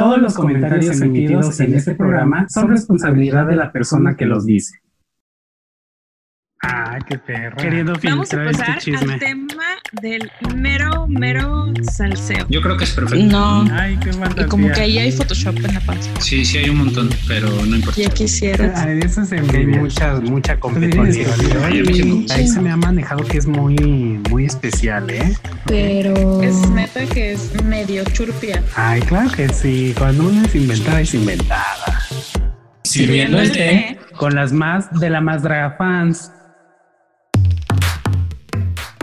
Todos los comentarios emitidos en este programa son responsabilidad de la persona que los dice. Ah, qué perro. Queriendo Vamos a este pasar al tema del mero, mero salseo. Yo creo que es perfecto. No. Ay, qué y como que ahí hay Photoshop en la panza. Sí, sí hay un montón, pero no importa. Ya quisiera. Ay, eso se me hay mucha, mucha competencia. Ahí se me ha manejado que es muy, muy especial, ¿eh? Pero es neta que es medio churpia. Ay, claro que sí. Cuando uno es inventada, es inventada. Sirviendo el té. Con las más de la más draga fans.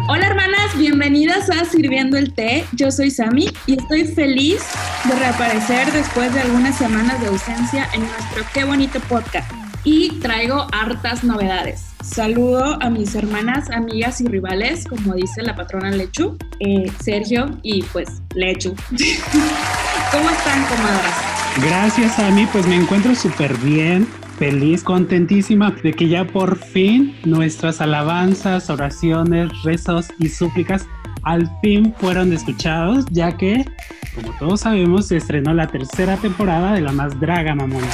Hola hermanas, bienvenidas a Sirviendo el Té. Yo soy Sami y estoy feliz de reaparecer después de algunas semanas de ausencia en nuestro Qué bonito podcast. Y traigo hartas novedades. Saludo a mis hermanas, amigas y rivales, como dice la patrona Lechu, eh, Sergio y pues Lechu. ¿Cómo están, comadres? Gracias, Sami. Pues me encuentro súper bien feliz, contentísima de que ya por fin nuestras alabanzas, oraciones, rezos y súplicas al fin fueron escuchados, ya que, como todos sabemos, se estrenó la tercera temporada de La Más Draga Mamona.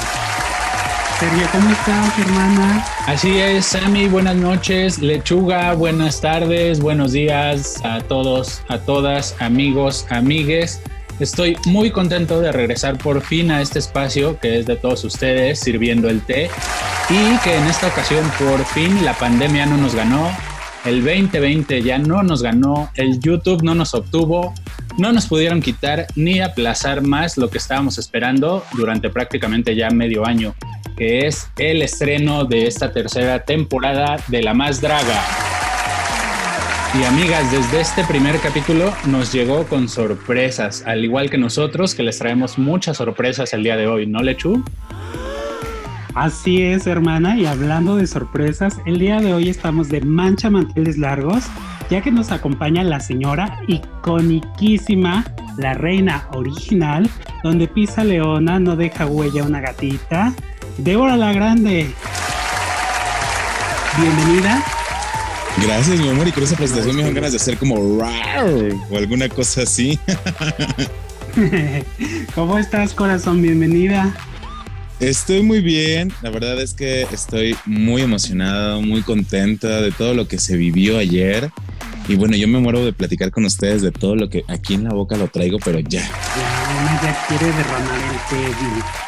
Sergio, ¿cómo estás, hermana? Así es, Sammy, buenas noches. Lechuga, buenas tardes, buenos días a todos, a todas, amigos, amigues. Estoy muy contento de regresar por fin a este espacio que es de todos ustedes, sirviendo el té, y que en esta ocasión por fin la pandemia no nos ganó, el 2020 ya no nos ganó, el YouTube no nos obtuvo, no nos pudieron quitar ni aplazar más lo que estábamos esperando durante prácticamente ya medio año, que es el estreno de esta tercera temporada de La Más Draga. Y amigas, desde este primer capítulo nos llegó con sorpresas, al igual que nosotros, que les traemos muchas sorpresas el día de hoy, ¿no, Lechu? Así es, hermana, y hablando de sorpresas, el día de hoy estamos de mancha manteles largos, ya que nos acompaña la señora iconiquísima, la reina original, donde pisa leona, no deja huella una gatita, Débora la Grande. Bienvenida Gracias, mi amor. Y con esa presentación me dan ganas de hacer como o alguna cosa así. ¿Cómo estás, corazón? Bienvenida. Estoy muy bien. La verdad es que estoy muy emocionado, muy contenta de todo lo que se vivió ayer. Y bueno, yo me muero de platicar con ustedes de todo lo que aquí en la boca lo traigo, pero ya. Ya, quiere derramar el té.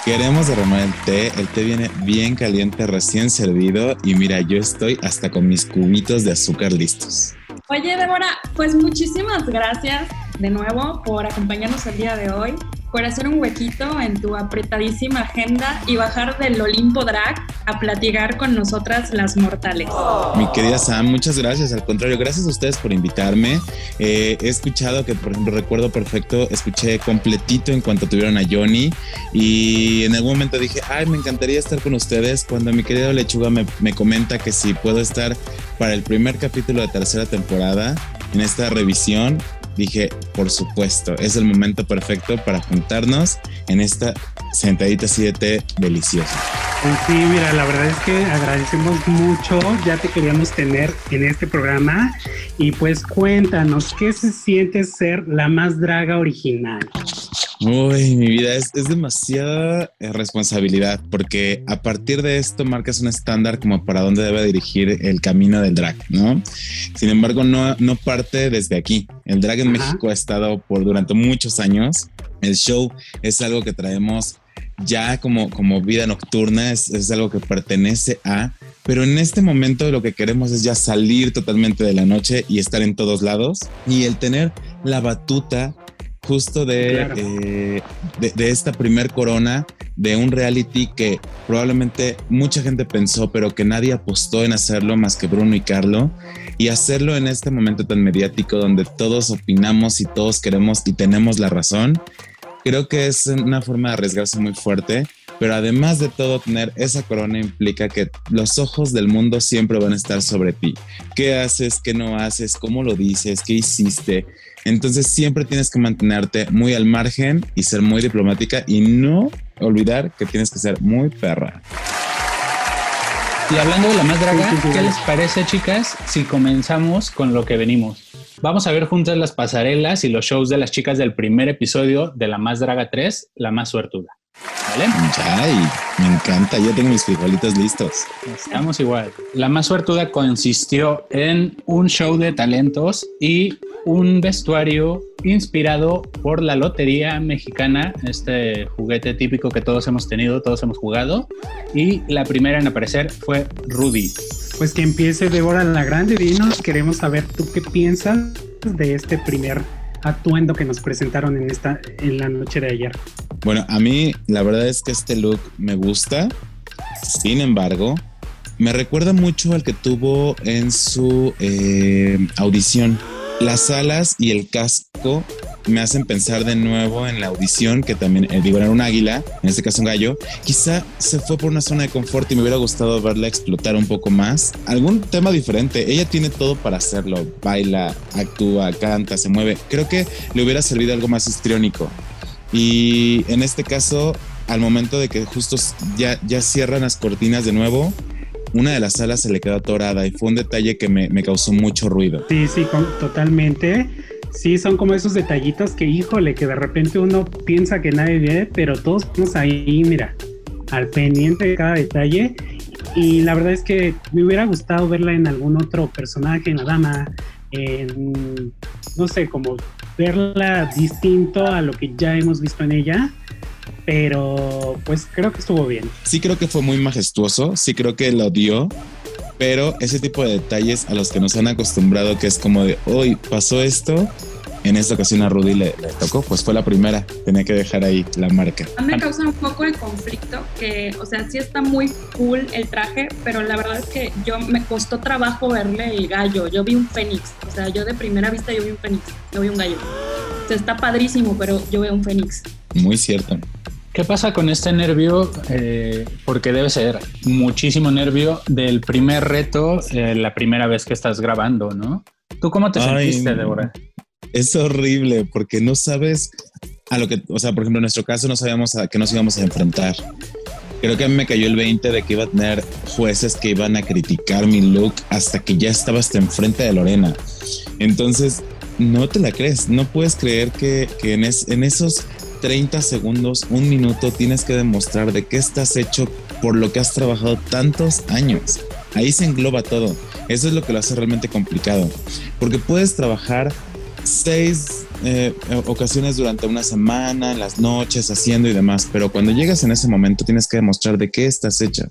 Queremos derramar el té. El té viene bien caliente, recién servido. Y mira, yo estoy hasta con mis cubitos de azúcar listos. Oye, Débora, pues muchísimas gracias de nuevo por acompañarnos el día de hoy por hacer un huequito en tu apretadísima agenda y bajar del Olimpo Drag a platicar con nosotras las mortales. Mi querida Sam, muchas gracias. Al contrario, gracias a ustedes por invitarme. Eh, he escuchado que, por ejemplo, recuerdo perfecto, escuché completito en cuanto tuvieron a Johnny y en algún momento dije, ay, me encantaría estar con ustedes. Cuando mi querido Lechuga me, me comenta que si puedo estar para el primer capítulo de tercera temporada en esta revisión, dije, por supuesto, es el momento perfecto para juntarnos en esta sentadita 7 deliciosa. Pues sí, mira, la verdad es que agradecemos mucho, ya te queríamos tener en este programa y pues cuéntanos, ¿qué se siente ser la más draga original? Uy, mi vida es, demasiada eh, responsabilidad porque a partir de esto marcas un estándar como para dónde debe dirigir el camino del drag, ¿no? Sin embargo, no, no parte desde aquí. El drag en México ha estado por durante muchos años. El show es algo que traemos ya como, como vida nocturna, es, es algo que pertenece a, pero en este momento lo que queremos es ya salir totalmente de la noche y estar en todos lados y el tener la batuta justo eh, de, de, esta primer corona de un reality que probablemente mucha gente pensó, pero que nadie apostó en hacerlo más que Bruno y Carlo, y hacerlo en este momento tan mediático donde todos opinamos y todos queremos y tenemos la razón, creo que es una forma de arriesgarse muy fuerte. Pero además de todo, tener esa corona implica que los ojos del mundo siempre van a estar sobre ti. ¿Qué haces? ¿Qué no haces? ¿Cómo lo dices? ¿Qué hiciste? Entonces siempre tienes que mantenerte muy al margen y ser muy diplomática y no olvidar que tienes que ser muy perra. Y hablando de la más draga, ¿qué les parece, chicas, si comenzamos con lo que venimos? Vamos a ver juntas las pasarelas y los shows de las chicas del primer episodio de La Más Draga 3, La Más Suertuda. ¿Vale? Ay, me encanta, ya tengo mis frijolitos listos. Estamos igual. La Más Suertuda consistió en un show de talentos y un vestuario inspirado por la Lotería Mexicana, este juguete típico que todos hemos tenido, todos hemos jugado. Y la primera en aparecer fue Rudy. Pues que empiece Débora la Grande, dinos, queremos saber tú qué piensas de este primer atuendo que nos presentaron en esta en la noche de ayer. Bueno, a mí la verdad es que este look me gusta. Sin embargo, me recuerda mucho al que tuvo en su eh, audición las alas y el casco me hacen pensar de nuevo en la audición, que también, eh, digo, era un águila, en este caso un gallo. Quizá se fue por una zona de confort y me hubiera gustado verla explotar un poco más. Algún tema diferente. Ella tiene todo para hacerlo. Baila, actúa, canta, se mueve. Creo que le hubiera servido algo más histriónico. Y en este caso, al momento de que justo ya, cierran las cortinas de nuevo, una de las alas se le quedó atorada y fue un detalle que me, causó mucho ruido. Sí, sí, totalmente. Sí, son como esos detallitos que, híjole, que de repente uno piensa que nadie ve, pero todos estamos ahí, mira, al pendiente de cada detalle. Y la verdad es que me hubiera gustado verla en algún otro personaje, en la dama, en, no sé, como verla distinto a lo que ya hemos visto en ella pero pues creo que estuvo bien. Sí creo que fue muy majestuoso, sí creo que lo dio, pero ese tipo de detalles a los que nos han acostumbrado, que es como de, hoy pasó esto, en esta ocasión a Rudy le, tocó, pues fue la primera, tenía que dejar ahí la marca. A mí me causa un poco de conflicto, que, o sea, sí está muy cool el traje, pero la verdad es que yo me costó trabajo verle el gallo, yo vi un fénix, o sea, yo de primera vista yo vi un fénix, yo vi un gallo. O sea, está padrísimo, pero yo veo un fénix. Muy cierto. ¿Qué pasa con este nervio? Eh, porque debe ser muchísimo nervio del primer reto, eh, la primera vez que estás grabando, ¿no? ¿Tú cómo te sentiste, Débora? Es horrible porque no sabes a lo que, o sea, por ejemplo, en nuestro caso no sabíamos a qué nos íbamos a enfrentar. Creo que a mí me cayó el 20 de que iba a tener jueces que iban a criticar mi look hasta que ya estaba hasta enfrente de Lorena. Entonces, no te la crees, no puedes creer que, en, en esos 30 segundos, un minuto, tienes que demostrar de qué estás hecho por lo que has trabajado tantos años. Ahí se engloba todo. Eso es lo que lo hace realmente complicado. Porque puedes trabajar seis eh, ocasiones durante una semana, en las noches, haciendo y demás, pero cuando llegas en ese momento tienes que demostrar de qué estás hecha.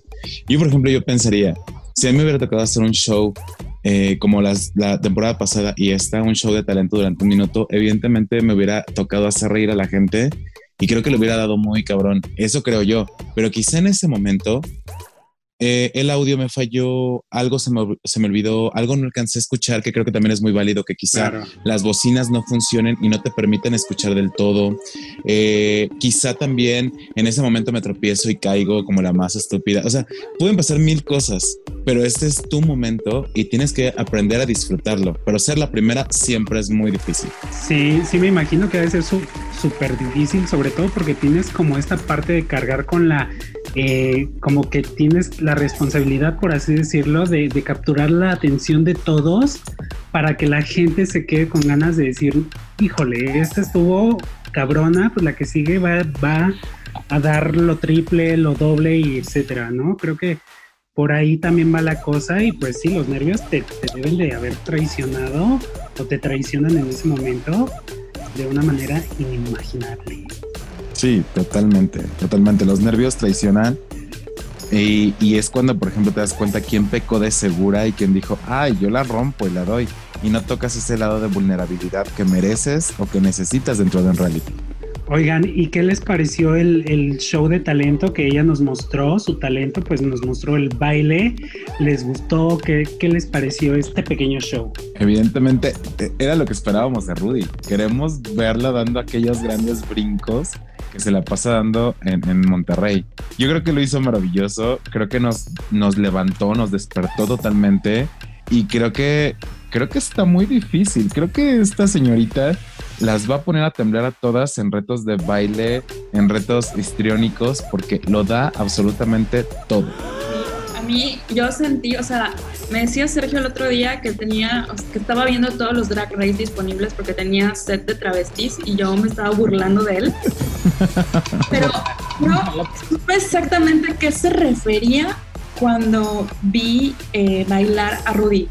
Yo, por ejemplo, yo pensaría, si a mí me hubiera tocado hacer un show eh, como la temporada pasada y está un show de talento durante un minuto, evidentemente me hubiera tocado hacer reír a la gente y creo que le hubiera dado muy cabrón. Eso creo yo. Pero quizá en ese momento eh, el audio me falló, algo se me, se me, olvidó, algo no alcancé a escuchar, que creo que también es muy válido, que quizá las bocinas no funcionen y no te permiten escuchar del todo. Eh, quizá también en ese momento me tropiezo y caigo como la más estúpida. O sea, pueden pasar mil cosas, pero este es tu momento y tienes que aprender a disfrutarlo. Pero ser la primera siempre es muy difícil. Sí, sí me imagino que debe ser súper difícil, sobre todo porque tienes como esta parte de cargar con la eh, como que tienes la responsabilidad, por así decirlo, de, capturar la atención de todos para que la gente se quede con ganas de decir, híjole, esta estuvo cabrona, pues la que sigue va, a dar lo triple, lo doble y etcétera, ¿no? Creo que por ahí también va la cosa y pues sí, los nervios te deben de haber traicionado o te traicionan en ese momento de una manera inimaginable. Sí, totalmente, totalmente. Los nervios traicionan y, y, es cuando, por ejemplo, te das cuenta quién pecó de segura y quién dijo, ay, yo la rompo y la doy. Y no tocas ese lado de vulnerabilidad que mereces o que necesitas dentro de un reality. Oigan, ¿y qué les pareció el, el, show de talento que ella nos mostró? Su talento, pues nos mostró el baile. ¿Les gustó? ¿Qué, qué les pareció este pequeño show? Evidentemente, e, era lo que esperábamos de Rudy. Queremos verla dando aquellos grandes brincos que se la pasa dando en, en, Monterrey. Yo creo que lo hizo maravilloso, creo que nos, nos levantó, nos despertó totalmente y creo que, creo que está muy difícil. Creo que esta señorita las va a poner a temblar a todas en retos de baile, en retos histriónicos, porque lo da absolutamente todo. A mí, yo sentí, o sea, me decía Sergio el otro día que tenía, que estaba viendo todos los drag race disponibles porque tenía set de travestis y yo me estaba burlando de él. Pero no supe exactamente qué se refería cuando vi eh, bailar a Rudy.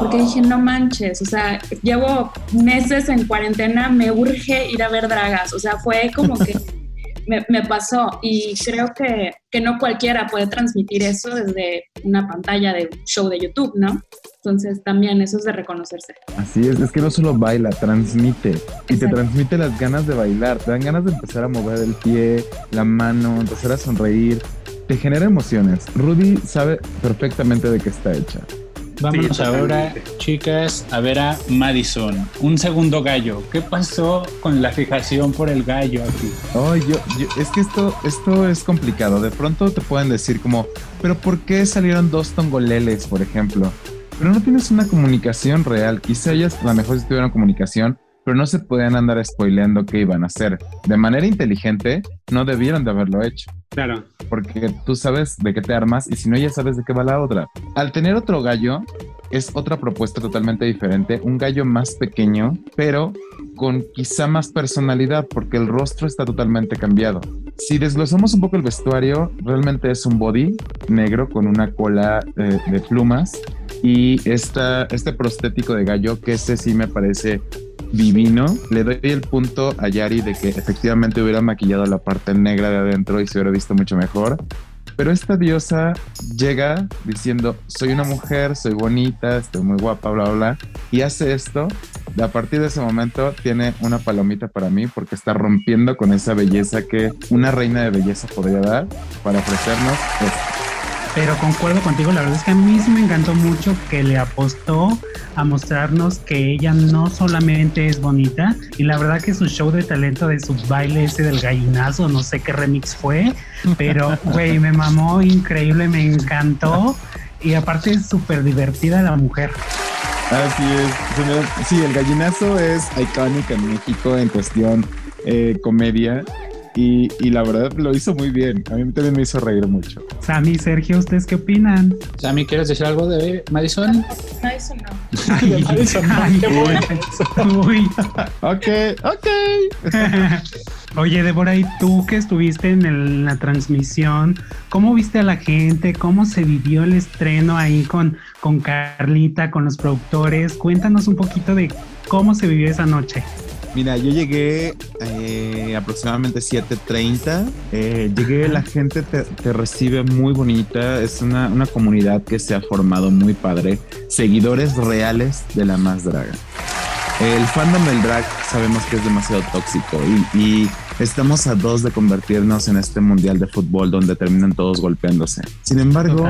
Porque dije, no manches, o sea, llevo meses en cuarentena, me urge ir a ver dragas. O sea, fue como que me, pasó y creo que, que, no cualquiera puede transmitir eso desde una pantalla de show de YouTube, ¿no? Entonces también eso es de reconocerse. Así es, es que no solo baila, transmite y te transmite las ganas de bailar, te dan ganas de empezar a mover el pie, la mano, empezar a sonreír, te genera emociones. Rudy sabe perfectamente de qué está hecha. Vamos ahora, chicas, a ver a Madison. Un segundo gallo. ¿Qué pasó con la fijación por el gallo aquí? Oh, yo, es que esto, esto es complicado. De pronto te pueden decir como, pero ¿por qué salieron dos tongoleles, por ejemplo? Pero no tienes una comunicación real. Quizá ellas a lo mejor si tuvieran comunicación, pero no se podían andar spoileando qué iban a hacer. De manera inteligente, no debieron de haberlo hecho. Claro. Porque tú sabes de qué te armas y si no, ya sabes de qué va la otra. Al tener otro gallo, es otra propuesta totalmente diferente. Un gallo más pequeño, pero con quizá más personalidad, porque el rostro está totalmente cambiado. Si desglosamos un poco el vestuario, realmente es un body negro con una cola eh, de plumas y esta, este prostético de gallo, que ese sí me parece divino. Le doy el punto a Yari de que efectivamente hubiera maquillado la parte negra de adentro y se hubiera visto mucho mejor. Pero esta diosa llega diciendo, soy una mujer, soy bonita, estoy muy guapa, bla, bla, bla. Y hace esto. A partir de ese momento tiene una palomita para mí porque está rompiendo con esa belleza que una reina de belleza podría dar para ofrecernos pero concuerdo contigo, la verdad es que a mí sí me encantó mucho que le apostó a mostrarnos que ella no solamente es bonita, y la verdad que su show de talento de su baile ese del gallinazo, no sé qué remix fue, pero güey, me mamó increíble, me encantó, y aparte es súper divertida la mujer. Así es, sí, el gallinazo es icónico en México en cuestión eh, comedia y, y, la verdad lo hizo muy bien. A mí también me hizo reír mucho. Sammy, Sergio, ¿ustedes qué opinan? Sammy, ¿quieres decir algo de Madison? Madison no. Ay, Madison, Uy. ok, ok. Oye, Débora, ¿y tú que estuviste en la transmisión? ¿Cómo viste a la gente? ¿Cómo se vivió el estreno ahí con, con Carlita, con los productores? Cuéntanos un poquito de cómo se vivió esa noche. Mira, yo llegué eh, aproximadamente 7.30. Eh, llegué, la gente te, recibe muy bonita. Es una, una, comunidad que se ha formado muy padre. Seguidores reales de la más draga. El fandom del drag sabemos que es demasiado tóxico y, y estamos a dos de convertirnos en este mundial de fútbol donde terminan todos golpeándose. Sin embargo,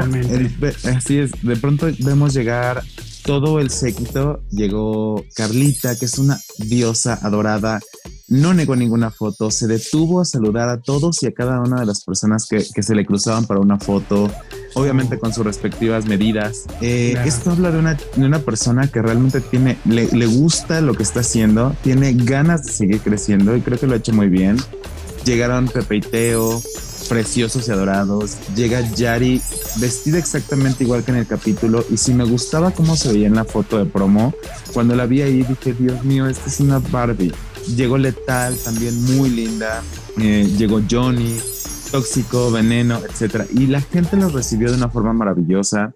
así es, de pronto vemos llegar todo el séquito llegó Carlita, que es una diosa adorada. No negó ninguna foto, se detuvo a saludar a todos y a cada una de las personas que, se le cruzaban para una foto, obviamente con sus respectivas medidas. Eh, esto habla de una, de una, persona que realmente tiene, le, le gusta lo que está haciendo, tiene ganas de seguir creciendo y creo que lo ha hecho muy bien. Llegaron Pepe y Teo, preciosos y adorados. Llega Yari vestida exactamente igual que en el capítulo y si me gustaba cómo se veía en la foto de promo, cuando la vi ahí dije, Dios mío, esta es una Barbie. Llegó Letal, también muy linda. Eh, llegó Johnny, Tóxico, Veneno, etc. Y la gente lo recibió de una forma maravillosa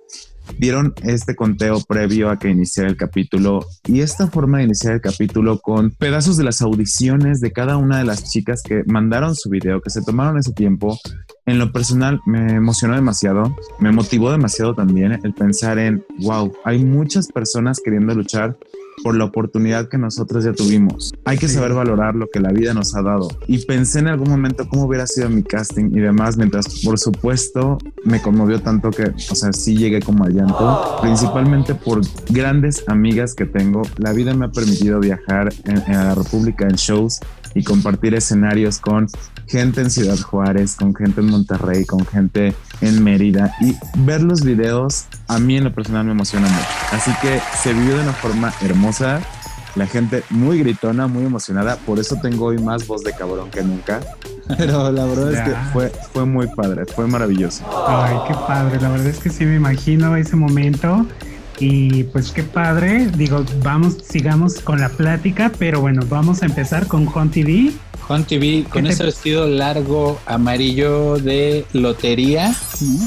vieron este conteo previo a que iniciara el capítulo y esta forma de iniciar el capítulo con pedazos de las audiciones de cada una de las chicas que mandaron su video, que se tomaron ese tiempo, en lo personal me emocionó demasiado, me motivó demasiado también el pensar en, wow, hay muchas personas queriendo luchar por la oportunidad que nosotros ya tuvimos. Hay que saber valorar lo que la vida nos ha dado. Y pensé en algún momento cómo hubiera sido mi casting y demás, mientras por supuesto me conmovió tanto que, o sea, sí llegué como al llanto, principalmente por grandes amigas que tengo. La vida me ha permitido viajar en, en la República en shows y compartir escenarios con gente en Ciudad Juárez, con gente en Monterrey, con gente en Mérida y ver los videos a mí en lo personal me emociona mucho. Así que se vivió de una forma hermosa la gente muy gritona, muy emocionada. Por eso tengo hoy más voz de cabrón que nunca. Pero la verdad es que fue, fue muy padre, fue maravilloso. Ay, qué padre. La verdad es que sí me imagino ese momento. Y pues qué padre. Digo, vamos, sigamos con la plática, pero bueno, vamos a empezar con Juan TV. Juan TV con ese vestido largo amarillo de lotería,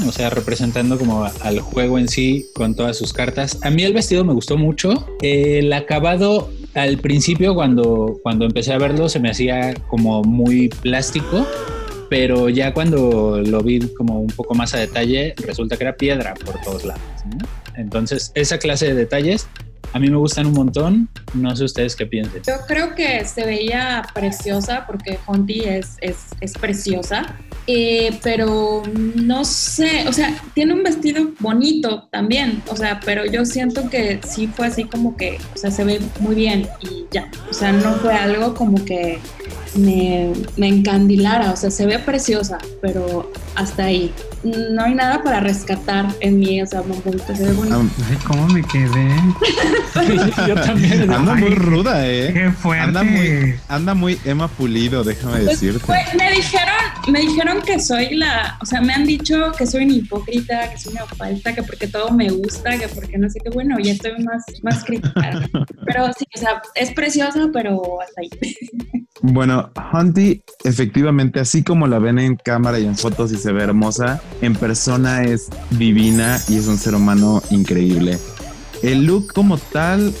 o sea, representando como al juego en sí con todas sus cartas. A mí el vestido me gustó mucho. El acabado al principio cuando, cuando empecé a verlo se me hacía como muy plástico, pero ya cuando lo vi como un poco más a detalle, resulta que era piedra por todos lados. Entonces, esa clase de detalles a mí me gustan un montón. No sé ustedes qué piensen. Yo creo que se veía preciosa porque Honti es, es, es preciosa. Eh, pero no sé, o sea, tiene un vestido bonito también, o sea, pero yo siento que sí fue así como que, o sea, se ve muy bien y ya, o sea, no fue algo como que me, me encandilara, o sea, se ve preciosa, pero hasta ahí. No hay nada para rescatar en mí, o sea, se ve bonito. Ay, ¿cómo me quedé? yo también. Anda muy ruda, ¿eh? Qué fuerte. Anda muy, anda muy Emma Pulido, déjame pues, decirte. Pues, me dijeron, me dijeron que soy la, o sea, me han dicho que soy una hipócrita, que soy una falta, que porque todo me gusta, que porque no sé qué, bueno, ya estoy más, más crítica. pero sí, o sea, es preciosa, pero hasta ahí. Bueno, Hunty, efectivamente, así como la ven en cámara y en fotos y se ve hermosa, en persona es divina y es un ser humano increíble. El look como tal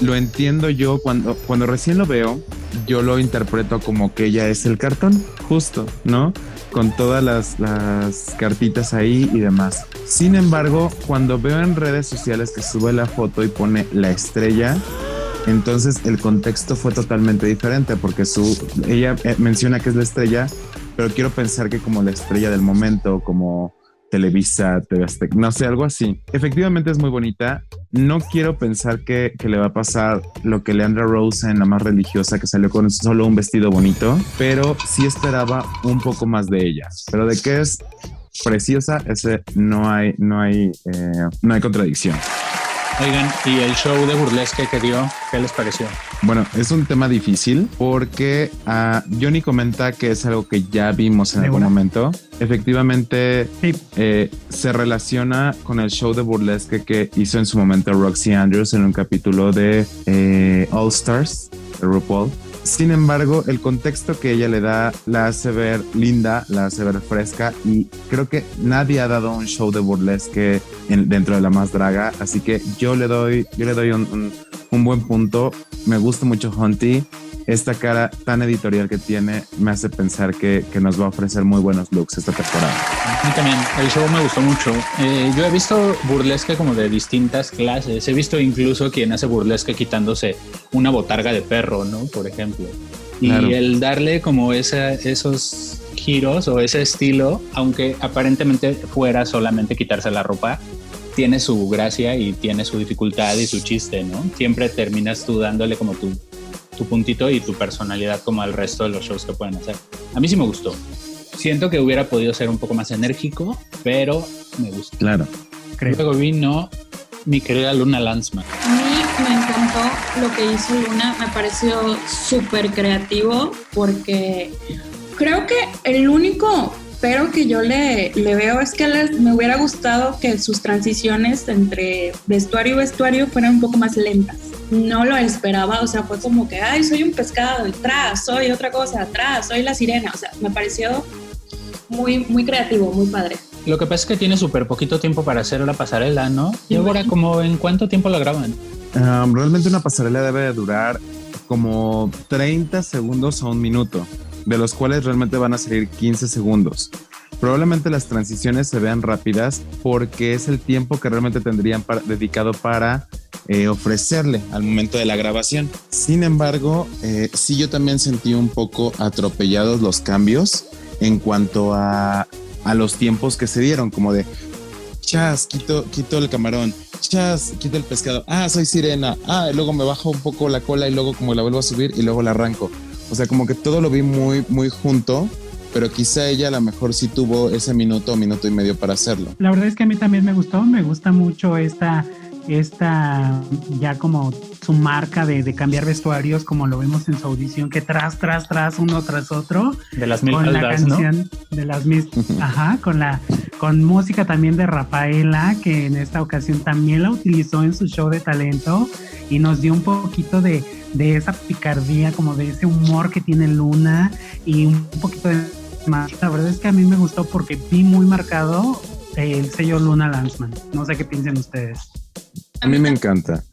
lo entiendo yo cuando, cuando recién lo veo, yo lo interpreto como que ella es el cartón, justo, ¿no? Con todas las, las cartitas ahí y demás. Sin embargo, cuando veo en redes sociales que sube la foto y pone la estrella, entonces el contexto fue totalmente diferente porque su, ella eh, menciona que es la estrella, pero quiero pensar que como la estrella del momento, como Televisa, TV no sé, algo así. Efectivamente es muy bonita. No quiero pensar que, le va a pasar lo que Leandra Rose en la más religiosa, que salió con solo un vestido bonito, pero sí esperaba un poco más de ella. Pero de que es preciosa, ese no hay, no hay, eh, no hay contradicción. Oigan, ¿y el show de burlesque que dio, qué les pareció? Bueno, es un tema difícil porque uh, Johnny comenta que es algo que ya vimos en algún momento. Efectivamente, eh, se relaciona con el show de burlesque que hizo en su momento Roxy Andrews en un capítulo de eh, All Stars de RuPaul sin embargo, el contexto que ella le da la hace ver linda, la hace ver fresca y creo que nadie ha dado un show de burlesque dentro de la más draga, así que yo le doy, yo le doy un, un buen punto. Me gusta mucho Hunty esta cara tan editorial que tiene me hace pensar que, nos va a ofrecer muy buenos looks esta temporada. A mí también, el show me gustó mucho. Eh, yo he visto burlesque como de distintas clases. He visto incluso quien hace burlesque quitándose una botarga de perro, ¿no? Por ejemplo. Y el darle como esa, esos giros o ese estilo, aunque aparentemente fuera solamente quitarse la ropa, tiene su gracia y tiene su dificultad y su chiste, ¿no? Siempre terminas tú dándole como tu tu puntito y tu personalidad como al resto de los shows que pueden hacer. A mí sí me gustó. Siento que hubiera podido ser un poco más enérgico, pero me gustó. Claro. Luego vino mi querida Luna Lanzman. A mí me encantó lo que hizo Luna, me pareció súper creativo porque creo que el único pero que yo le, le veo es que me hubiera gustado que sus transiciones entre vestuario y vestuario fueran un poco más lentas no lo esperaba, o sea, fue como que, ay, soy un pescado, atrás, soy otra cosa, atrás, soy la sirena, o sea, me pareció muy, muy creativo, muy padre. Lo que pasa es que tiene súper poquito tiempo para hacer la pasarela, ¿no? Y ahora, como ¿en cuánto tiempo la graban? Um, realmente una pasarela debe de durar como 30 segundos a un minuto, de los cuales realmente van a salir 15 segundos. Probablemente las transiciones se vean rápidas porque es el tiempo que realmente tendrían dedicado para eh, ofrecerle al momento de la grabación. Sin embargo, eh, sí yo también sentí un poco atropellados los cambios en cuanto a, a los tiempos que se dieron, como de chas, quito, quito el camarón, chas, quito el pescado, ah, soy sirena, ah, luego me bajo un poco la cola y luego como la vuelvo a subir y luego la arranco. O sea, como que todo lo vi muy, muy junto pero quizá ella a lo mejor sí tuvo ese minuto o minuto y medio para hacerlo. La verdad es que a mí también me gustó, me gusta mucho esta esta ya como su marca de, cambiar vestuarios como lo vemos en su audición que tras tras tras uno tras otro de las mil con la canción de las mil ajá con la con música también de Rafaela que en esta ocasión también la utilizó en su show de talento y nos dio un poquito de, de esa picardía como de ese humor que tiene Luna y un poquito de más la verdad es que a mí me gustó porque vi muy marcado el sello Luna Landsman no sé qué piensen ustedes a mí me encanta.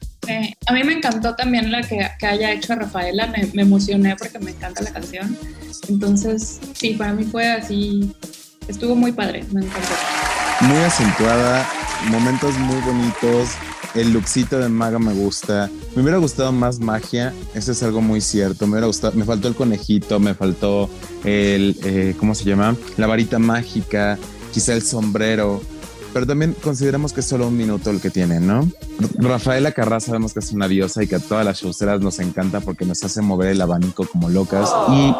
a mí me encantó también la que, haya hecho Rafaela, me, emocioné porque me encanta la canción. Entonces, sí, para mí fue así, estuvo muy padre, me encantó. Muy acentuada, momentos muy bonitos, el lookcito de maga me gusta. Me hubiera gustado más magia, eso es algo muy cierto. Me hubiera gustado, me faltó el conejito, me faltó el, eh, ¿cómo se llama? La varita mágica, quizá el sombrero pero también consideramos que es solo un minuto el que tiene, ¿no? Rafaela Carrá sabemos que es una diosa y que a todas las showceras nos encanta porque nos hace mover el abanico como locas.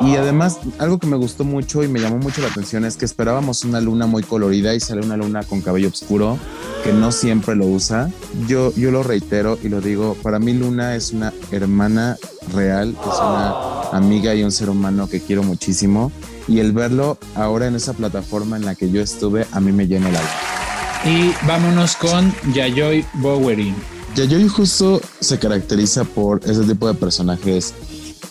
Y, además, algo que me gustó mucho y me llamó mucho la atención es que esperábamos una luna muy colorida y sale una luna con cabello oscuro que no siempre lo usa. Yo, yo lo reitero y lo digo, para mí Luna es una hermana real, es una amiga y un ser humano que quiero muchísimo. Y el verlo ahora en esa plataforma en la que yo estuve, a mí me llena el alma. Y vámonos con Yayoi Bowery. Yayoi justo se caracteriza por ese tipo de personajes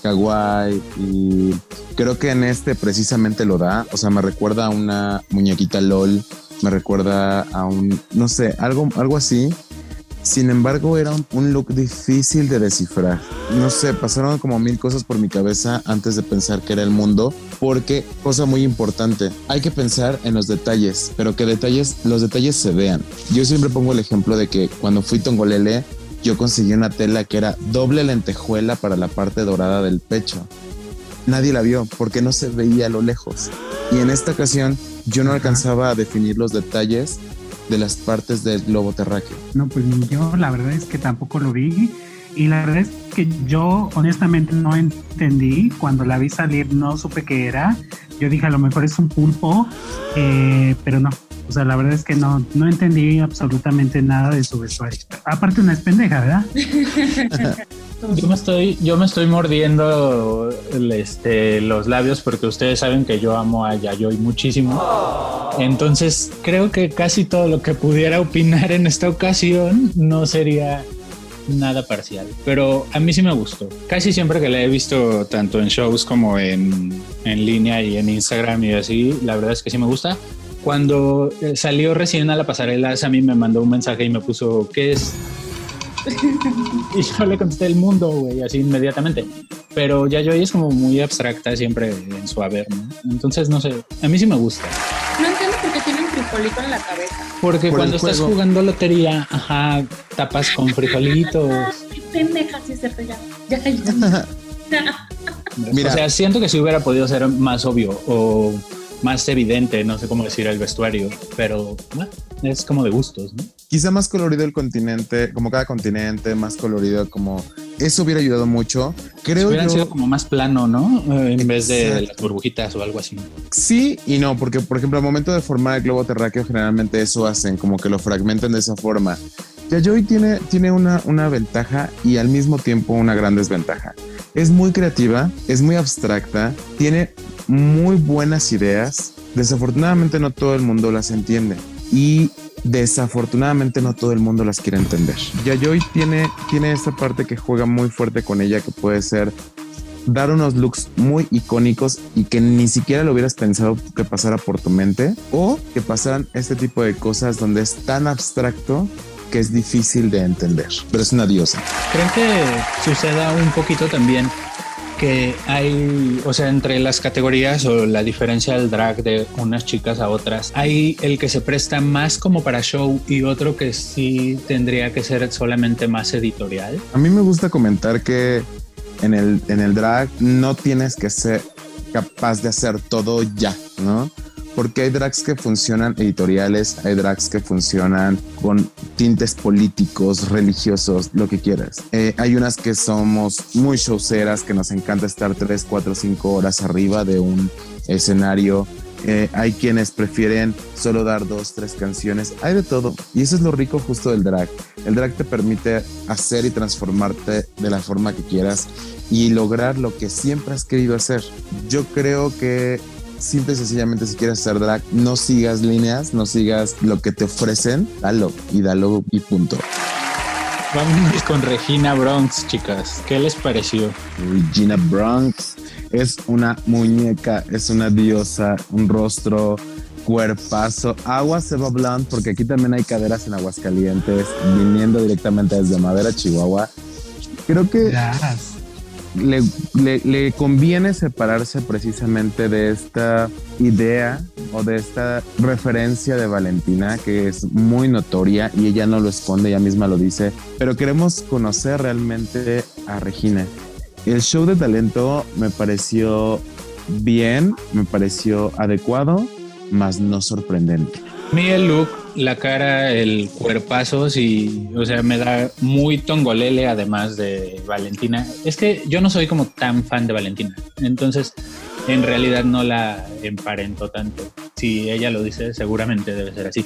kawaii y creo que en este precisamente lo da. O sea, me recuerda a una muñequita LOL, me recuerda a un, no sé, algo, algo así sin embargo, era un, look difícil de descifrar. No sé, pasaron como mil cosas por mi cabeza antes de pensar que era el mundo, porque, cosa muy importante, hay que pensar en los detalles, pero que detalles, los detalles se vean. Yo siempre pongo el ejemplo de que cuando fui Tongolele, yo conseguí una tela que era doble lentejuela para la parte dorada del pecho. Nadie la vio porque no se veía a lo lejos. Y en esta ocasión yo no alcanzaba a definir los detalles de las partes del globo terráqueo? No, pues yo la verdad es que tampoco lo vi. Y la verdad es que yo honestamente no entendí. Cuando la vi salir no supe qué era. Yo dije a lo mejor es un pulpo, eh, pero no. O sea, la verdad es que no, no entendí absolutamente nada de su vestuario. Aparte una es pendeja, ¿verdad? Yo me estoy, yo me estoy mordiendo este, los labios porque ustedes saben que yo amo a Yayoi muchísimo. Entonces creo que casi todo lo que pudiera opinar en esta ocasión no sería nada parcial, pero a mí sí me gustó. Casi siempre que la he visto tanto en shows como en, en línea y en Instagram y así, la verdad es que sí me gusta. Cuando salió recién a la pasarela, a mí me mandó un mensaje y me puso, ¿qué es? y yo le contesté el mundo, güey, así inmediatamente. Pero ya yo es como muy abstracta siempre en su haber, ¿no? Entonces, no sé, a mí sí me gusta. No entiendo por qué tiene un frijolito en la cabeza. Porque cuando estás jugando lotería, ajá, tapas con frijolitos. qué pendeja, sí es cierto, ya. Ya, ya. Mira. O sea, siento que si hubiera podido ser más obvio o más evidente, no sé cómo decir el vestuario, pero bueno, es como de gustos, ¿no? Quizá más colorido el continente, como cada continente, más colorido, como eso hubiera ayudado mucho. Creo que sido como más plano, ¿no? Eh, en vez de las burbujitas o algo así. Sí y no, porque por ejemplo, al momento de formar el globo terráqueo, generalmente eso hacen, como que lo fragmentan de esa forma. Yayoi tiene, tiene una, una ventaja y al mismo tiempo una gran desventaja. Es muy creativa, es muy abstracta, tiene muy buenas ideas. Desafortunadamente no todo el mundo las entiende y desafortunadamente no todo el mundo las quiere entender. Yayoi tiene, tiene esta parte que juega muy fuerte con ella que puede ser dar unos looks muy icónicos y que ni siquiera lo hubieras pensado que pasara por tu mente o que pasaran este tipo de cosas donde es tan abstracto que es difícil de entender, pero es una diosa. Creo que suceda un poquito también que hay, o sea, entre las categorías o la diferencia del drag de unas chicas a otras, hay el que se presta más como para show y otro que sí tendría que ser solamente más editorial. A mí me gusta comentar que en el, en el drag no tienes que ser capaz de hacer todo ya, ¿no? Porque hay drags que funcionan editoriales, hay drags que funcionan con tintes políticos, religiosos, lo que quieras. Eh, hay unas que somos muy showceras, que nos encanta estar 3, 4, 5 horas arriba de un escenario eh, hay quienes prefieren solo dar dos, tres canciones, hay de todo. Y eso es lo rico justo del drag. El drag te permite hacer y transformarte de la forma que quieras y lograr lo que siempre has querido hacer. Yo creo que simple y sencillamente si quieres hacer drag, no sigas líneas, no sigas lo que te ofrecen, dalo y dalo y punto. Vamos con Regina Bronx, chicas. ¿Qué les pareció? Regina Bronx es una muñeca, es una diosa, un rostro, cuerpazo. Agua se va blanc porque aquí también hay caderas en Aguascalientes, viniendo directamente desde Madera, Chihuahua. Creo que le, le, conviene separarse precisamente de esta idea o de esta referencia de Valentina que es muy notoria y ella no lo esconde, ella misma lo dice, pero queremos conocer realmente a Regina. El show de talento me pareció bien, me pareció adecuado, más no sorprendente. Mi el look, la cara, el cuerpazo, sí, o sea, me da muy tongolele además de Valentina. Es que yo no soy como tan fan de Valentina, entonces en realidad no la emparento tanto. Si ella lo dice, seguramente debe ser así.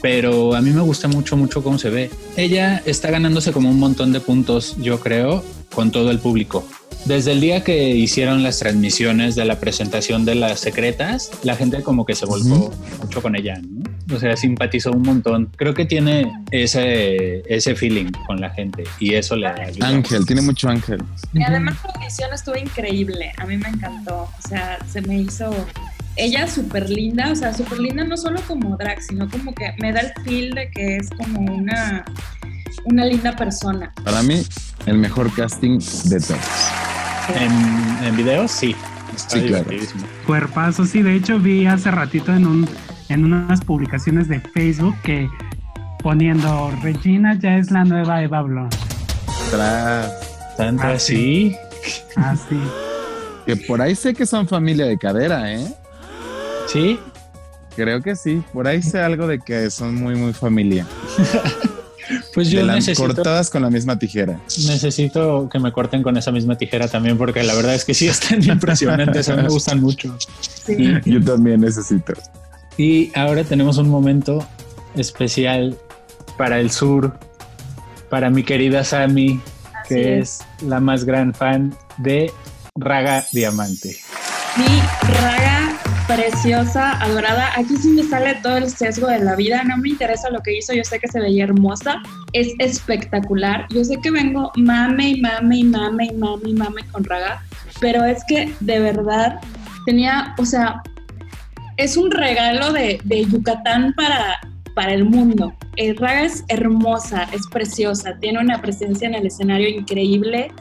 Pero a mí me gusta mucho, mucho cómo se ve. Ella está ganándose como un montón de puntos, yo creo, con todo el público. Desde el día que hicieron las transmisiones de la presentación de las secretas, la gente como que se volvió mucho con ella, ¿no? O sea, simpatizó un montón. Creo que tiene ese, ese feeling con la gente y eso le ayuda. Ángel, tiene mucho ángel. Y además la audición estuvo increíble. A mí me encantó. O sea, se me hizo ella súper linda, o sea, súper linda no solo como drag, sino como que me da el feel de que es como una, una linda persona. Para mí, el mejor casting de todos. En, en video, sí. sí, claro. Cuerpazo, sí. De hecho, vi hace ratito en, un, en unas publicaciones de Facebook que poniendo Regina ya es la nueva Eva Blond. Tanto así. Así. Que por ahí sé que son familia de cadera, ¿eh? Sí. Creo que sí. Por ahí sé algo de que son muy, muy familia. Pues yo las necesito. cortadas con la misma tijera. Necesito que me corten con esa misma tijera también, porque la verdad es que sí están impresionantes, a mí me gustan mucho. Sí. Yo también necesito. Y ahora tenemos un momento especial para el sur, para mi querida Sami, que es. es la más gran fan de Raga Diamante. Mi Raga preciosa, adorada. Aquí sí me sale todo el sesgo de la vida. No me interesa lo que hizo. Yo sé que se veía hermosa. Es espectacular. Yo sé que vengo mame y mame y mame y mame y mame con Raga. Pero es que de verdad tenía, o sea, es un regalo de, Yucatán para, para el mundo. Raga es hermosa, es preciosa, tiene una presencia en el escenario increíble,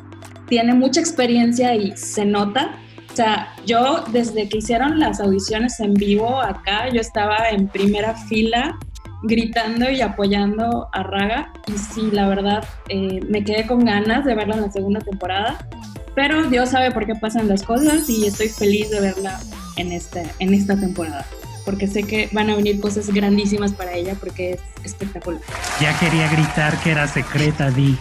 tiene mucha experiencia y se nota. O sea, yo desde que hicieron las audiciones en vivo acá, yo estaba en primera fila gritando y apoyando a Raga. Y sí, la verdad, eh, me quedé con ganas de verla en la segunda temporada. Pero Dios sabe por qué pasan las cosas y estoy feliz de verla en, este, en esta temporada. Porque sé que van a venir cosas grandísimas para ella porque es espectacular. Ya quería gritar que era secreta, Di.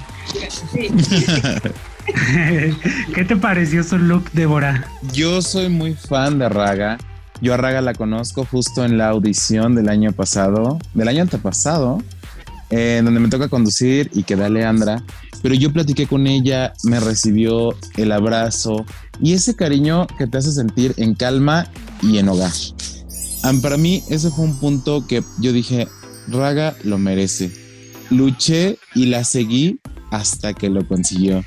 Sí. ¿Qué te pareció su look, Débora? Yo soy muy fan de Raga. Yo a Raga la conozco justo en la audición del año pasado, del año antepasado, eh, donde me toca conducir y que da Leandra. Pero yo platiqué con ella, me recibió el abrazo y ese cariño que te hace sentir en calma y en hogar. Ah, para mí ese fue un punto que yo dije, Raga lo merece. Luché y la seguí hasta que lo consiguió.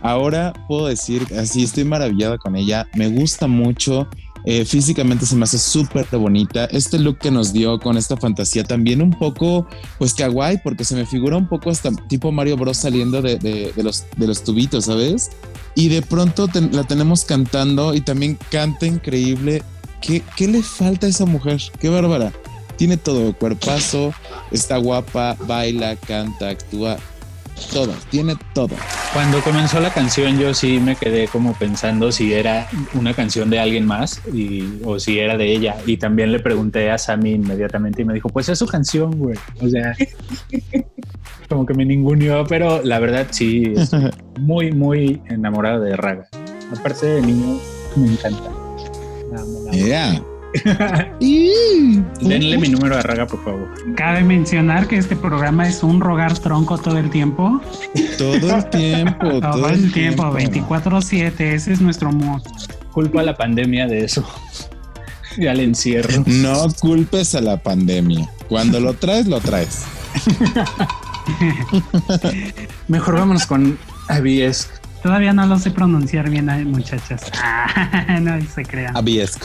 Ahora puedo decir, así estoy maravillada con ella, me gusta mucho. Eh, físicamente se me hace súper bonita. Este look que nos dio con esta fantasía también un poco, pues kawaii, porque se me figura un poco hasta tipo Mario Bros saliendo de, los, de los tubitos, ¿sabes? Y de pronto la tenemos cantando y también canta increíble. ¿Qué, ¿Qué le falta a esa mujer? Qué bárbara. Tiene todo, cuerpazo, está guapa, baila, canta, actúa todo, tiene todo. Cuando comenzó la canción yo sí me quedé como pensando si era una canción de alguien más y, o si era de ella. Y también le pregunté a Sammy inmediatamente y me dijo, pues es su canción, güey. O sea, como que me ninguneó, pero la verdad sí, estoy muy, muy enamorada de Raga. Aparte de niño, me encanta. La amo, la amo. Yeah. Denle mi número de raga, por favor. Cabe mencionar que este programa es un rogar tronco todo el tiempo. Todo el tiempo. todo, el tiempo, 24-7. Ese es nuestro mood. Culpa a la pandemia de eso. y al encierro. No culpes a la pandemia. Cuando lo traes, lo traes. Mejor vámonos con Abies. Todavía no lo sé pronunciar bien, muchachas. no se crean. Abies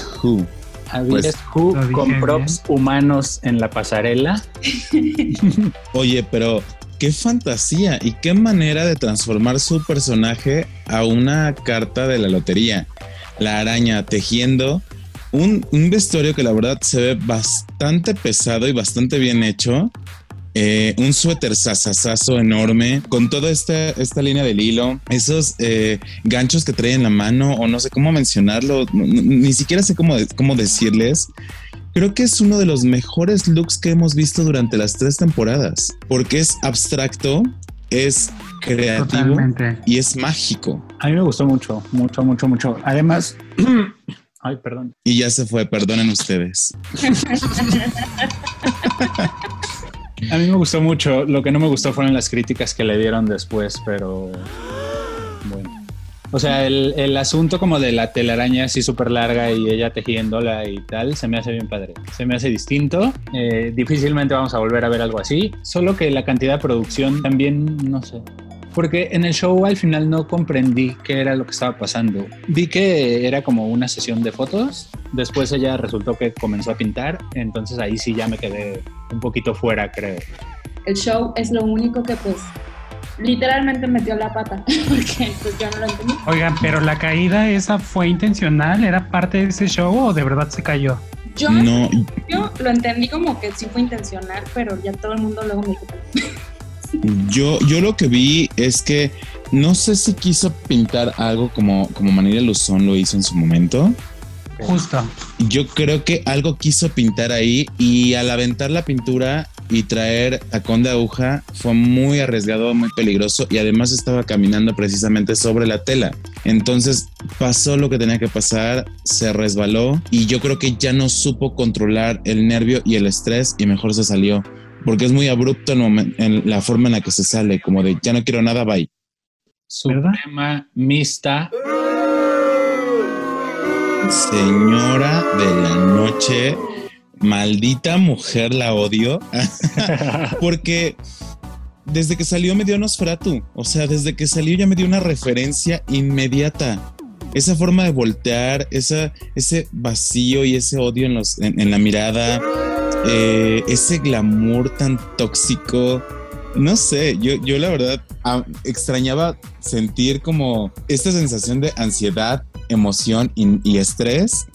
Who. Pues, con props humanos en la pasarela. Oye, pero qué fantasía y qué manera de transformar su personaje a una carta de la lotería. La araña tejiendo un, un vestuario que la verdad se ve bastante pesado y bastante bien hecho eh, un suéter sasasazo enorme con toda esta, esta línea del hilo, esos eh, ganchos que trae en la mano o no sé cómo mencionarlo, ni siquiera sé cómo, cómo decirles. Creo que es uno de los mejores looks que hemos visto durante las tres temporadas, porque es abstracto, es creativo y es mágico. A mí me gustó mucho, mucho, mucho, mucho. Además, ay, perdón. Y ya se fue, perdonen ustedes. A mí me gustó mucho. Lo que no me gustó fueron las críticas que le dieron después, pero bueno. O sea, el, asunto como de la telaraña así súper larga y ella tejiéndola y tal, se me hace bien padre. Se me hace distinto. Eh, difícilmente vamos a volver a ver algo así. Solo que la cantidad de producción también, no sé. Porque en el show al final no comprendí qué era lo que estaba pasando. Vi que era como una sesión de fotos. Después ella resultó que comenzó a pintar. Entonces ahí sí ya me quedé un poquito fuera, creo. El show es lo único que pues literalmente metió la pata, porque pues yo no lo entendí. Oigan, pero la caída esa fue intencional, era parte de ese show o de verdad se cayó? Yo, no. yo lo entendí como que sí fue intencional, pero ya todo el mundo luego me dijo. Yo, yo lo que vi es que no sé si quiso pintar algo como, como Manila Luzón lo hizo en su momento. Justo. Yo creo que algo quiso pintar ahí y al aventar la pintura y traer tacón de aguja fue muy arriesgado, muy peligroso y además estaba caminando precisamente sobre la tela. Entonces pasó lo que tenía que pasar, se resbaló y yo creo que ya no supo controlar el nervio y el estrés y mejor se salió porque es muy abrupto en, la forma en la que se sale, como de ya no quiero nada, bye. Suprema mista. Señora de la noche, maldita mujer, la odio. porque desde que salió me dio Nosferatu. O sea, desde que salió ya me dio una referencia inmediata. Esa forma de voltear, esa, ese vacío y ese odio en, los, en la mirada eh, ese glamour tan tóxico. No sé, yo, yo la verdad extrañaba sentir como esta sensación de ansiedad, emoción y, estrés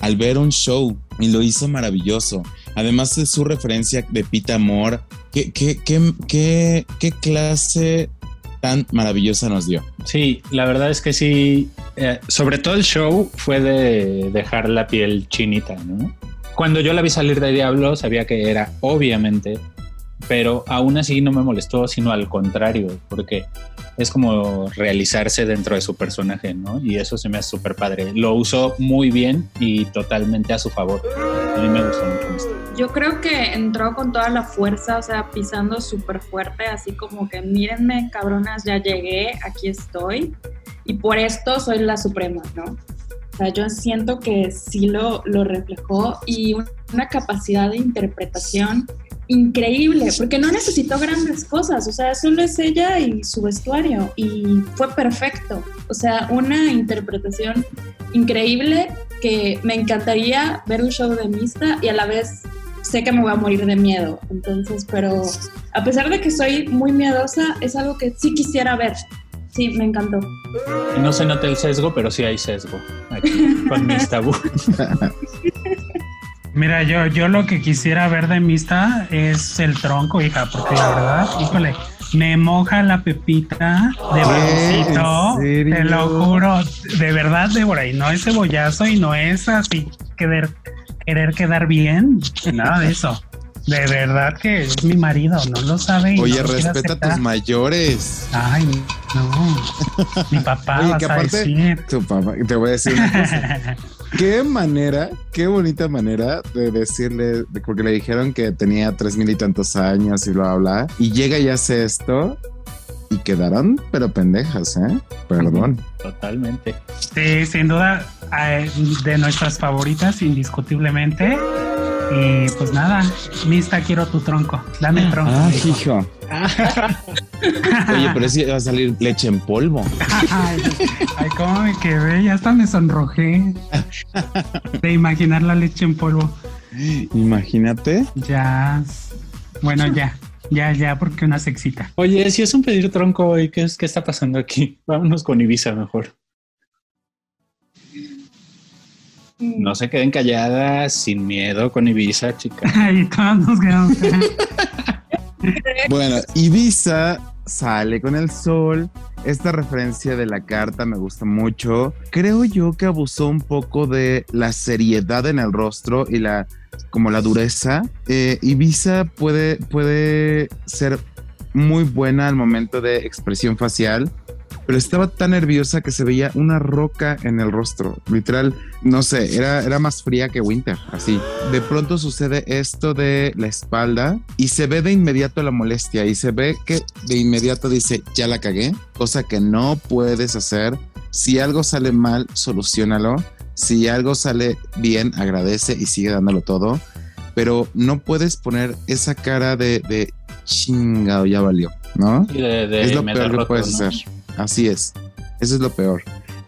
al ver un show y lo hizo maravilloso. Además de su referencia de Pita Amor, ¿qué, qué, qué, qué, clase tan maravillosa nos dio? Sí, la verdad es que sí, eh, sobre todo el show fue de dejar la piel chinita, ¿no? Cuando yo la vi salir de Diablo, sabía que era obviamente, pero aún así no me molestó, sino al contrario, porque es como realizarse dentro de su personaje, ¿no? Y eso se me hace súper padre. Lo usó muy bien y totalmente a su favor. A mí me gustó mucho esto. Yo creo que entró con toda la fuerza, o sea, pisando súper fuerte, así como que mírenme, cabronas, ya llegué, aquí estoy. Y por esto soy la suprema, ¿no? O sea, yo siento que sí lo, lo reflejó y una capacidad de interpretación increíble, porque no necesitó grandes cosas, o sea, solo es ella y su vestuario y fue perfecto, o sea, una interpretación increíble que me encantaría ver un show de Mista y a la vez sé que me voy a morir de miedo, entonces, pero a pesar de que soy muy miedosa, es algo que sí quisiera ver, Sí, me encantó. No se nota el sesgo, pero sí hay sesgo aquí con mis tabú. Mira, yo, yo lo que quisiera ver de Mista es el tronco, hija, porque la verdad, híjole, me moja la pepita de barbecito, te lo juro, de verdad, Débora, y no es cebollazo y no es así querer, querer quedar bien, nada de eso. De verdad que es mi marido, no lo sabe. Oye, respeta a tus mayores. Ay, no. Mi papá. Oye, que aparte, tu papá, te voy a decir una cosa. qué manera, qué bonita manera de decirle, porque le dijeron que tenía tres mil y tantos años y bla, bla, y llega y hace esto y quedaron, pero pendejas, ¿eh? Perdón. Totalmente. Sí, sin duda, eh, de nuestras favoritas, indiscutiblemente. Y pues nada, Mista, quiero tu tronco. Dame el tronco. Ah, hijo. Oye, pero sí va a salir leche en polvo. Ay, ay, cómo me quedé, ya hasta me sonrojé de imaginar la leche en polvo. Imagínate. Ya, bueno, ya, ya, ya, porque una sexita. Oye, si es un pedir tronco hoy, ¿qué, es, ¿qué está pasando aquí? Vámonos con Ibiza mejor. No se queden calladas, sin miedo con Ibiza, chicas. Ay, todos nos quedamos. Bueno, Ibiza sale con el sol. Esta referencia de la carta me gusta mucho. Creo yo que abusó un poco de la seriedad en el rostro y la como la dureza. Eh, Ibiza puede, puede ser muy buena al momento de expresión facial, pero estaba tan nerviosa que se veía una roca en el rostro. Literal, no sé, era, era más fría que Winter, así. De pronto sucede esto de la espalda y se ve de inmediato la molestia y se ve que de inmediato dice, ya la cagué, cosa que no puedes hacer. Si algo sale mal, solucionalo. Si algo sale bien, agradece y sigue dándolo todo. Pero no puedes poner esa cara de, de chingado, ya valió, ¿no? Y de- de es lo peor que puedes ¿no? hacer. Así es. Eso es lo peor.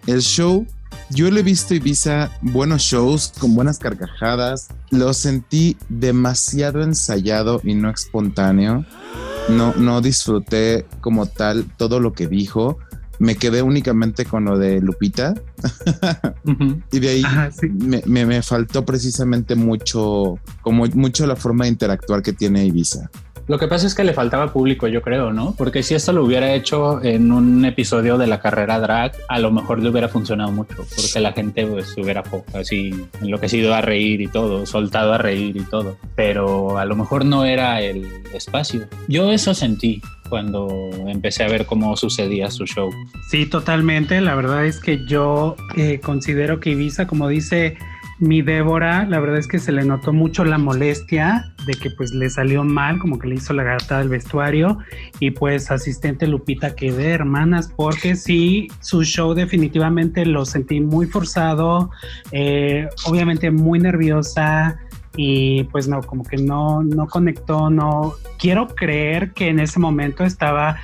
El show, yo le he visto Ibiza buenos shows con buenas carcajadas. Lo sentí demasiado ensayado y no espontáneo. No, no disfruté como tal todo lo que dijo. Me quedé únicamente con lo de Lupita y de ahí Ajá, sí. me, me- me faltó precisamente mucho, como mucho la forma de interactuar que tiene Ibiza. Lo que pasa es que le faltaba público, yo creo, ¿no? Porque si esto lo hubiera hecho en un episodio de la carrera drag, a lo mejor le hubiera funcionado mucho, porque la gente pues se hubiera así enloquecido a reír y todo, soltado a reír y todo. Pero a lo mejor no era el espacio. Yo eso sentí cuando empecé a ver cómo sucedía su show. Sí, totalmente. La verdad es que yo eh, considero que Ibiza, como dice mi Débora, la verdad es que se le notó mucho la molestia de que pues le salió mal, como que le hizo la gata del vestuario. Y pues asistente Lupita que de hermanas, porque sí, su show definitivamente lo sentí muy forzado, eh, obviamente muy nerviosa. Y pues no, como que no, no conectó, no, quiero creer que en ese momento estaba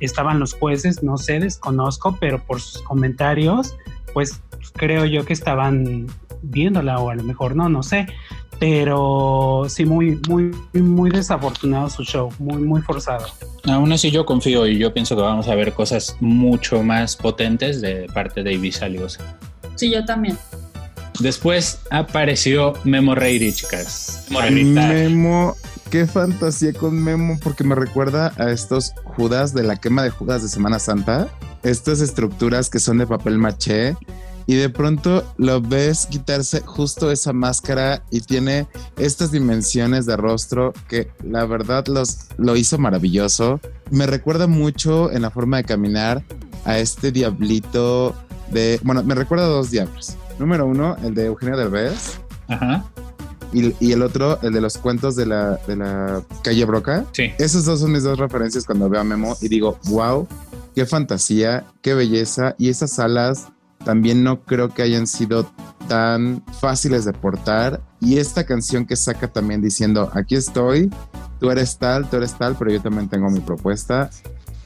estaban los jueces, no sé, desconozco, pero por sus comentarios, pues creo yo que estaban viéndola o a lo mejor no, no sé. Pero sí, muy, muy, muy desafortunado su show, muy, muy forzado. Aún así yo confío y yo pienso que vamos a ver cosas mucho más potentes de parte de Ibiza Liosa. Sí, yo también. Después apareció Memo Reiri, chicas. Morenita. Memo, qué fantasía con Memo, porque me recuerda a estos Judas de la quema de Judas de Semana Santa. Estas estructuras que son de papel maché. Y de pronto lo ves quitarse justo esa máscara y tiene estas dimensiones de rostro que la verdad los, lo hizo maravilloso. Me recuerda mucho en la forma de caminar a este diablito de... Bueno, me recuerda a dos diablos. Número uno, el de Eugenio Derbez. Ajá. Y, y el otro, el de los cuentos de la, de la calle Broca. Sí. Esos dos son mis dos referencias cuando veo a Memo y digo, wow, qué fantasía, qué belleza. Y esas alas también no creo que hayan sido tan fáciles de portar. Y esta canción que saca también diciendo, aquí estoy, tú eres tal, tú eres tal, pero yo también tengo mi propuesta.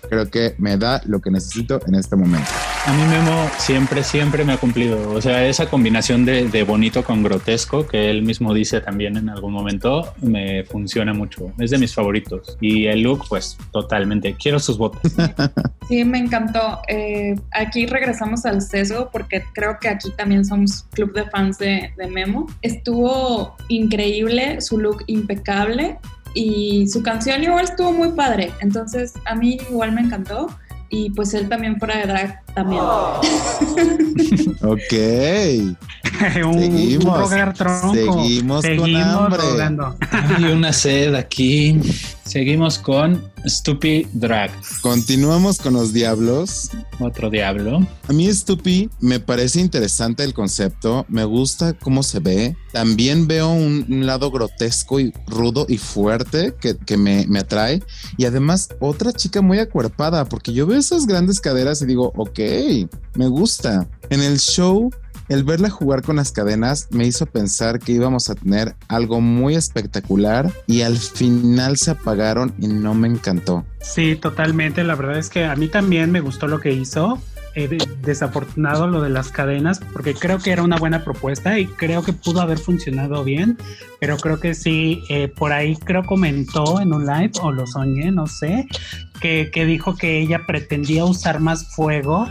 Creo que me da lo que necesito en este momento. A mí Memo siempre, siempre me ha cumplido. O sea, esa combinación de, de bonito con grotesco que él mismo dice también en algún momento me funciona mucho. Es de mis favoritos. Y el look, pues totalmente. Quiero sus botas. Sí, me encantó. Eh, aquí regresamos al sesgo porque creo que aquí también somos club de fans de, de Memo. Estuvo increíble, su look impecable y su canción igual estuvo muy padre. Entonces a mí igual me encantó y pues él también fuera de drag también. ok. un, seguimos, tronco. Seguimos, con hambre. Hay una sed aquí. Seguimos con Stupid Drag. Continuamos con los diablos. Otro diablo. A mí Stupid me parece interesante el concepto. Me gusta cómo se ve. También veo un, lado grotesco y rudo y fuerte que, que me, me, atrae. Y además otra chica muy acuerpada porque yo veo esas grandes caderas y digo, ok, me gusta. En el show el verla jugar con las cadenas me hizo pensar que íbamos a tener algo muy espectacular y al final se apagaron y no me encantó. Sí, totalmente. La verdad es que a mí también me gustó lo que hizo. Eh, desafortunado lo de las cadenas porque creo que era una buena propuesta y creo que pudo haber funcionado bien, pero creo que sí, eh, por ahí creo comentó en un live o lo soñé, no sé, que, que dijo que ella pretendía usar más fuego,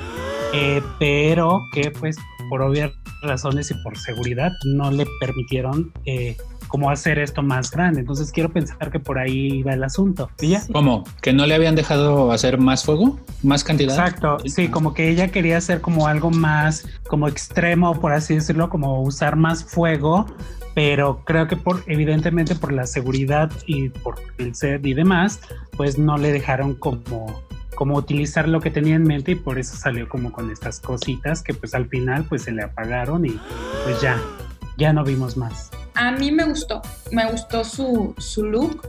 eh, pero que pues por obvias razones y por seguridad no le permitieron eh, como hacer esto más grande. Entonces quiero pensar que por ahí iba el asunto. ¿Y ¿Cómo? ¿Que no le habían dejado hacer más fuego? ¿Más cantidad? Exacto, sí, como que ella quería hacer como algo más como extremo, por así decirlo, como usar más fuego, pero creo que por evidentemente por la seguridad y por el set y demás, pues no le dejaron como como utilizar lo que tenía en mente y por eso salió como con estas cositas que pues al final pues se le apagaron y pues ya, ya no vimos más. A mí me gustó, me gustó su, su look.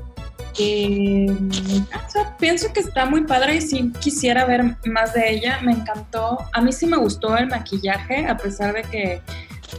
Eh, pienso que está muy padre y si quisiera ver más de ella. Me encantó. A mí sí me gustó el maquillaje, a pesar de que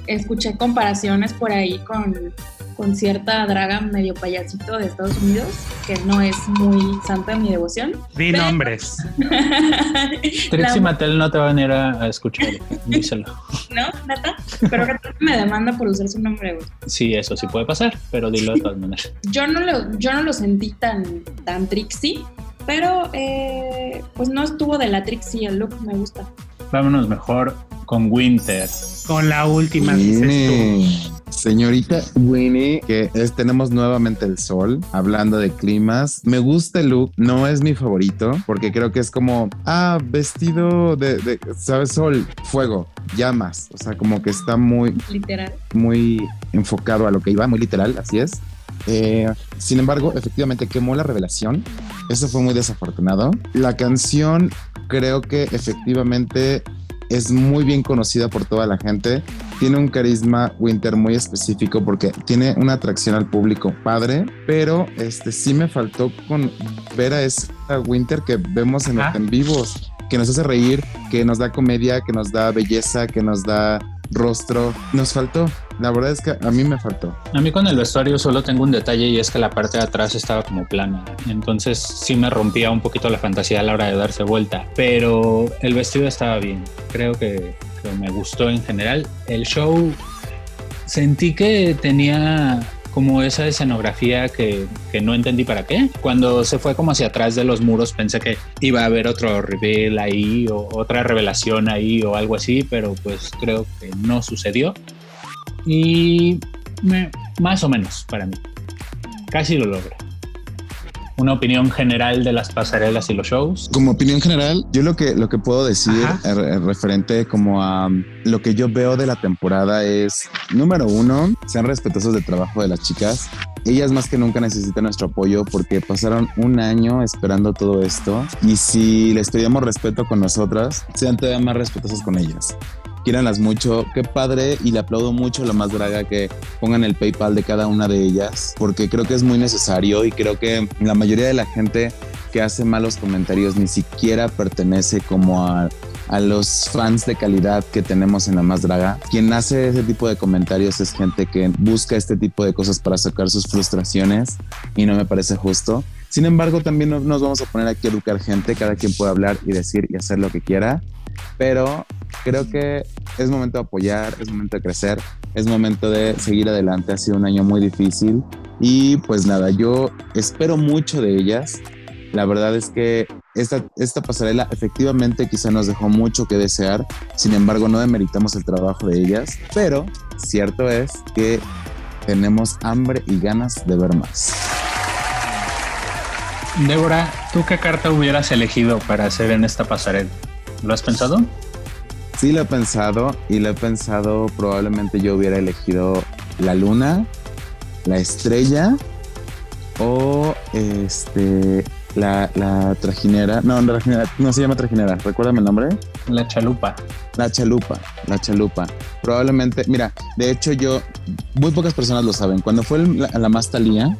escuché comparaciones por ahí con con cierta draga medio payasito de Estados Unidos, que no es muy santa en mi devoción. Di nombres. Trixie Mattel no te va a venir a, escuchar, díselo. ¿No? ¿Nata? Pero que me demanda por usar su nombre, Sí, eso sí puede pasar, pero dilo de todas maneras. Yo no lo, yo no lo sentí tan, tan Trixie, pero eh, pues no estuvo de la Trixie el look, me gusta. Vámonos mejor con Winter. Con la última, dices tú. Señorita Winnie, que es, tenemos nuevamente el sol, hablando de climas. Me gusta el look, no es mi favorito, porque creo que es como, ah, vestido de, de ¿sabes? Sol, fuego, llamas. O sea, como que está muy... Literal. Muy enfocado a lo que iba, muy literal, así es. Eh, sin embargo, efectivamente quemó la revelación. Eso fue muy desafortunado. La canción creo que efectivamente es muy bien conocida por toda la gente. Tiene un carisma Winter muy específico porque tiene una atracción al público padre, pero este sí me faltó con ver a esa Winter que vemos en en vivos, que nos hace reír, que nos da comedia, que nos da belleza, que nos da rostro. Nos faltó. La verdad es que a mí me faltó. A mí con el vestuario solo tengo un detalle y es que la parte de atrás estaba como plana. Entonces sí me rompía un poquito la fantasía a la hora de darse vuelta. Pero el vestido estaba bien. Creo que, que me gustó en general. El show sentí que tenía como esa escenografía que, que, no entendí para qué. Cuando se fue como hacia atrás de los muros pensé que iba a haber otro reveal ahí o otra revelación ahí o algo así, pero pues creo que no sucedió. Y más o menos para mí. Casi lo logra una opinión general de las pasarelas y los shows. Como opinión general, yo lo que, lo que puedo decir referente como a lo que yo veo de la temporada es, número uno, sean respetuosos del trabajo de las chicas. Ellas más que nunca necesitan nuestro apoyo porque pasaron un año esperando todo esto y si les pedíamos respeto con nosotras, sean todavía más respetuosos con ellas quieranlas mucho. Qué padre y le aplaudo mucho la más draga que pongan el PayPal de cada una de ellas, porque creo que es muy necesario y creo que la mayoría de la gente que hace malos comentarios ni siquiera pertenece como a, a los fans de calidad que tenemos en la más draga. Quien hace ese tipo de comentarios es gente que busca este tipo de cosas para sacar sus frustraciones y no me parece justo. Sin embargo, también nos vamos a poner aquí a educar gente, cada quien puede hablar y decir y hacer lo que quiera pero creo que es momento de apoyar, es momento de crecer, es momento de seguir adelante. Ha sido un año muy difícil y pues nada, yo espero mucho de ellas. La verdad es que esta, esta pasarela efectivamente quizá nos dejó mucho que desear, sin embargo no demeritamos el trabajo de ellas, pero cierto es que tenemos hambre y ganas de ver más. Débora, ¿tú qué carta hubieras elegido para hacer en esta pasarela? ¿Lo has pensado? Sí lo he pensado y lo he pensado, probablemente yo hubiera elegido la luna, la estrella o este la, la trajinera. No, la trajinera, no se llama trajinera, recuérdame el nombre. La chalupa. La chalupa, la chalupa. Probablemente, mira, de hecho yo, muy pocas personas lo saben. Cuando fue la, la Mastalía,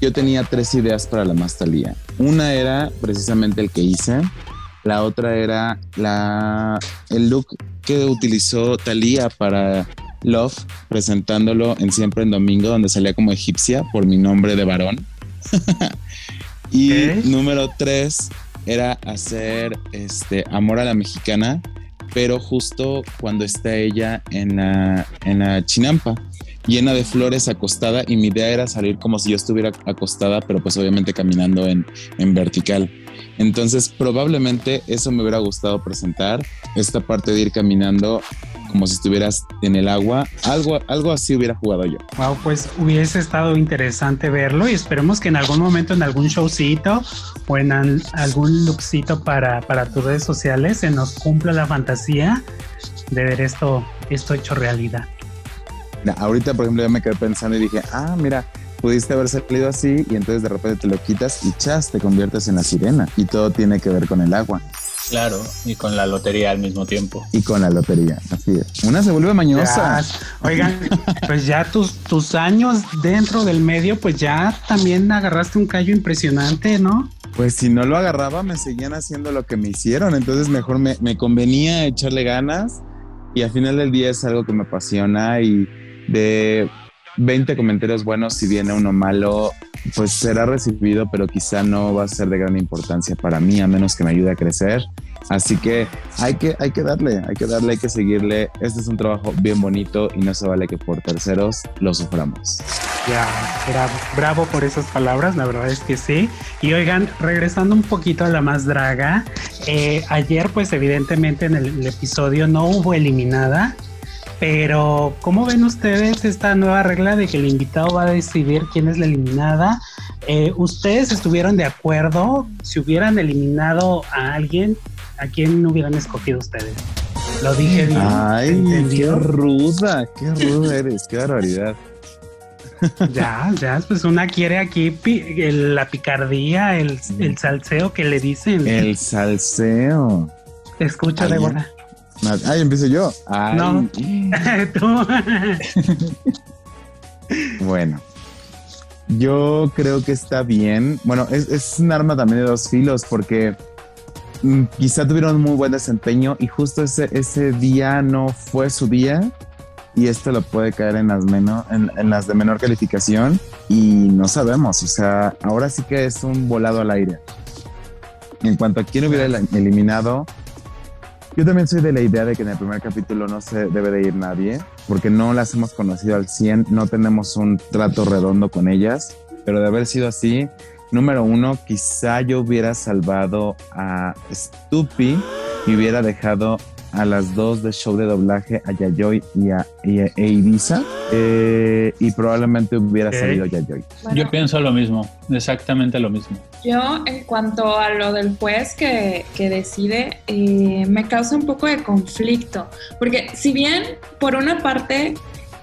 yo tenía tres ideas para la Mastalía. Una era precisamente el que hice. La otra era la, el look que utilizó Thalía para Love, presentándolo en Siempre en Domingo, donde salía como egipcia por mi nombre de varón. y número tres era hacer este Amor a la Mexicana, pero justo cuando está ella en la, en la chinampa, llena de flores acostada, y mi idea era salir como si yo estuviera acostada, pero pues obviamente caminando en, en vertical. Entonces, probablemente eso me hubiera gustado presentar, esta parte de ir caminando como si estuvieras en el agua, algo, algo así hubiera jugado yo. Wow, pues hubiese estado interesante verlo y esperemos que en algún momento, en algún showcito o en algún lookcito para, para tus redes sociales se nos cumpla la fantasía de ver esto, esto hecho realidad. ahorita, por ejemplo, ya me quedé pensando y dije, ah, mira, pudiste haber salido así y entonces de repente te lo quitas y chas, te conviertes en la sirena y todo tiene que ver con el agua. Claro, y con la lotería al mismo tiempo. Y con la lotería, así es. Una se vuelve mañosa. oigan, pues ya tus, tus años dentro del medio, pues ya también agarraste un callo impresionante, ¿no? Pues si no lo agarraba, me seguían haciendo lo que me hicieron, entonces mejor me, me convenía echarle ganas y al final del día es algo que me apasiona y de 20 comentarios buenos, si viene uno malo, pues será recibido, pero quizá no va a ser de gran importancia para mí, a menos que me ayude a crecer. Así que hay que, hay que darle, hay que darle, hay que seguirle. Este es un trabajo bien bonito y no se vale que por terceros lo suframos. Ya, bravo, bravo por esas palabras, la verdad es que sí. Y oigan, regresando un poquito a la más draga, eh, ayer pues evidentemente en el episodio no hubo eliminada, pero, ¿cómo ven ustedes esta nueva regla de que el invitado va a decidir quién es la eliminada? Eh, ¿Ustedes estuvieron de acuerdo? Si hubieran eliminado a alguien, ¿a quién hubieran escogido ustedes? Lo dije bien. Ay, qué ruda, qué ruda eres, qué barbaridad. Ya, ya, pues una quiere aquí la picardía, el, el, salseo que le dicen. El salseo. Te escucho, Débora. Ay, empiezo yo. No. bueno. Yo creo que está bien. Bueno, es, un arma también de dos filos porque mm, quizá tuvieron muy buen desempeño y justo ese, ese día no fue su día y esto lo puede caer en las, menor, en, en, las de menor calificación y no sabemos. O sea, ahora sí que es un volado al aire. En cuanto a quién hubiera eliminado, yo también soy de la idea de que en el primer capítulo no se debe de ir nadie, porque no las hemos conocido al 100, no tenemos un trato redondo con ellas, pero de haber sido así, número uno, quizá yo hubiera salvado a Stupi y hubiera dejado a las dos de show de doblaje, a Yayoi y a, Ibiza, eh, y probablemente hubiera salido Yayoi. Yo pienso lo mismo, exactamente lo mismo. Yo, en cuanto a lo del juez que, que decide, eh, me causa un poco de conflicto, porque si bien por una parte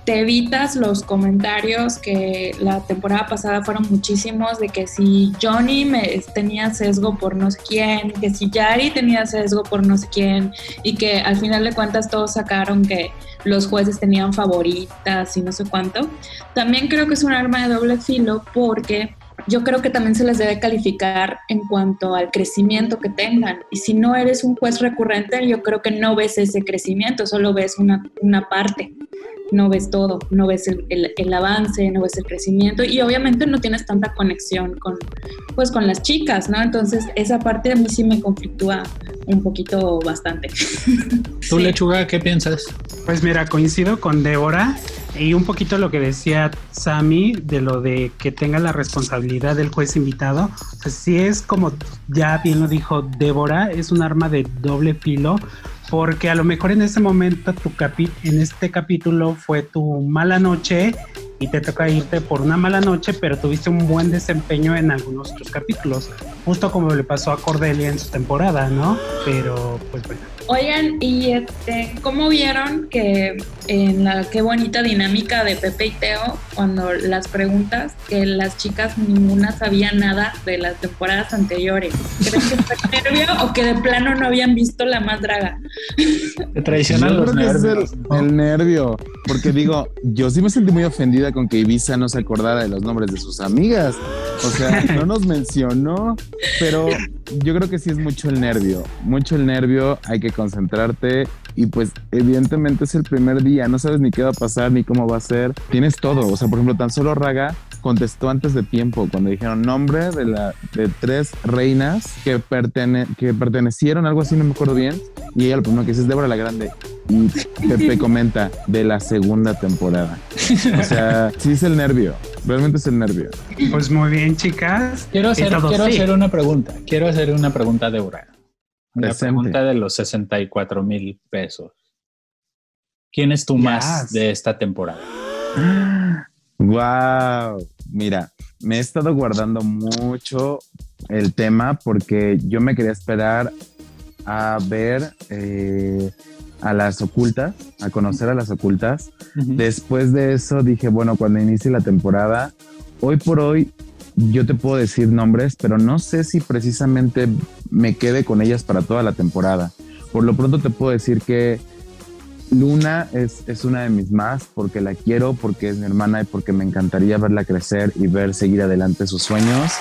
te evitas los comentarios que la temporada pasada fueron muchísimos de que si Johnny me, tenía sesgo por no sé quién, que si Yari tenía sesgo por no sé quién y que al final de cuentas todos sacaron que los jueces tenían favoritas y no sé cuánto. También creo que es un arma de doble filo porque yo creo que también se les debe calificar en cuanto al crecimiento que tengan. Y si no eres un juez recurrente, yo creo que no ves ese crecimiento, solo ves una, una parte no ves todo, no ves el, avance, no ves el crecimiento y obviamente no tienes tanta conexión con, pues, con las chicas, ¿no? Entonces esa parte a mí sí me conflictúa un poquito bastante. ¿Tú, Lechuga, qué piensas? Pues mira, coincido con Débora y un poquito lo que decía Sami de lo de que tenga la responsabilidad del juez invitado. Pues sí es como ya bien lo dijo Débora, es un arma de doble filo porque a lo mejor en ese momento tu capi en este capítulo fue tu mala noche y te toca irte por una mala noche, pero tuviste un buen desempeño en algunos otros capítulos, justo como le pasó a Cordelia en su temporada, ¿no? Pero pues bueno, Oigan, y este, ¿cómo vieron que en la qué bonita dinámica de Pepe y Teo, cuando las preguntas, que las chicas ninguna sabía nada de las temporadas anteriores? ¿Creen que fue nervio o que de plano no habían visto la más draga? Tradicional los nervios. El, el, nervio, porque digo, yo sí me sentí muy ofendida con que Ibiza no se acordara de los nombres de sus amigas. O sea, no nos mencionó, pero yo creo que sí es mucho el nervio, mucho el nervio, hay que concentrarte y pues evidentemente es el primer día, no sabes ni qué va a pasar ni cómo va a ser, tienes todo, o sea, por ejemplo, tan solo Raga contestó antes de tiempo cuando dijeron nombre de, la, de tres reinas que, pertene, que pertenecieron, algo así, no me acuerdo bien, y ella lo primero que dice es Débora la Grande. Y Pepe comenta de la segunda temporada. O sea, sí es el nervio. Realmente es el nervio. Pues muy bien, chicas. Quiero hacer, quiero hacer una pregunta. Quiero hacer una pregunta de Débora. Presente. pregunta de los 64 mil pesos. ¿Quién es tu yes. más de esta temporada? Wow. Mira, me he estado guardando mucho el tema porque yo me quería esperar a ver eh, a las ocultas, a conocer a las ocultas. Uh -huh. Después de eso dije, bueno, cuando inicie la temporada, hoy por hoy yo te puedo decir nombres, pero no sé si precisamente me quede con ellas para toda la temporada. Por lo pronto te puedo decir que Luna es, es, una de mis más porque la quiero, porque es mi hermana y porque me encantaría verla crecer y ver seguir adelante sus sueños.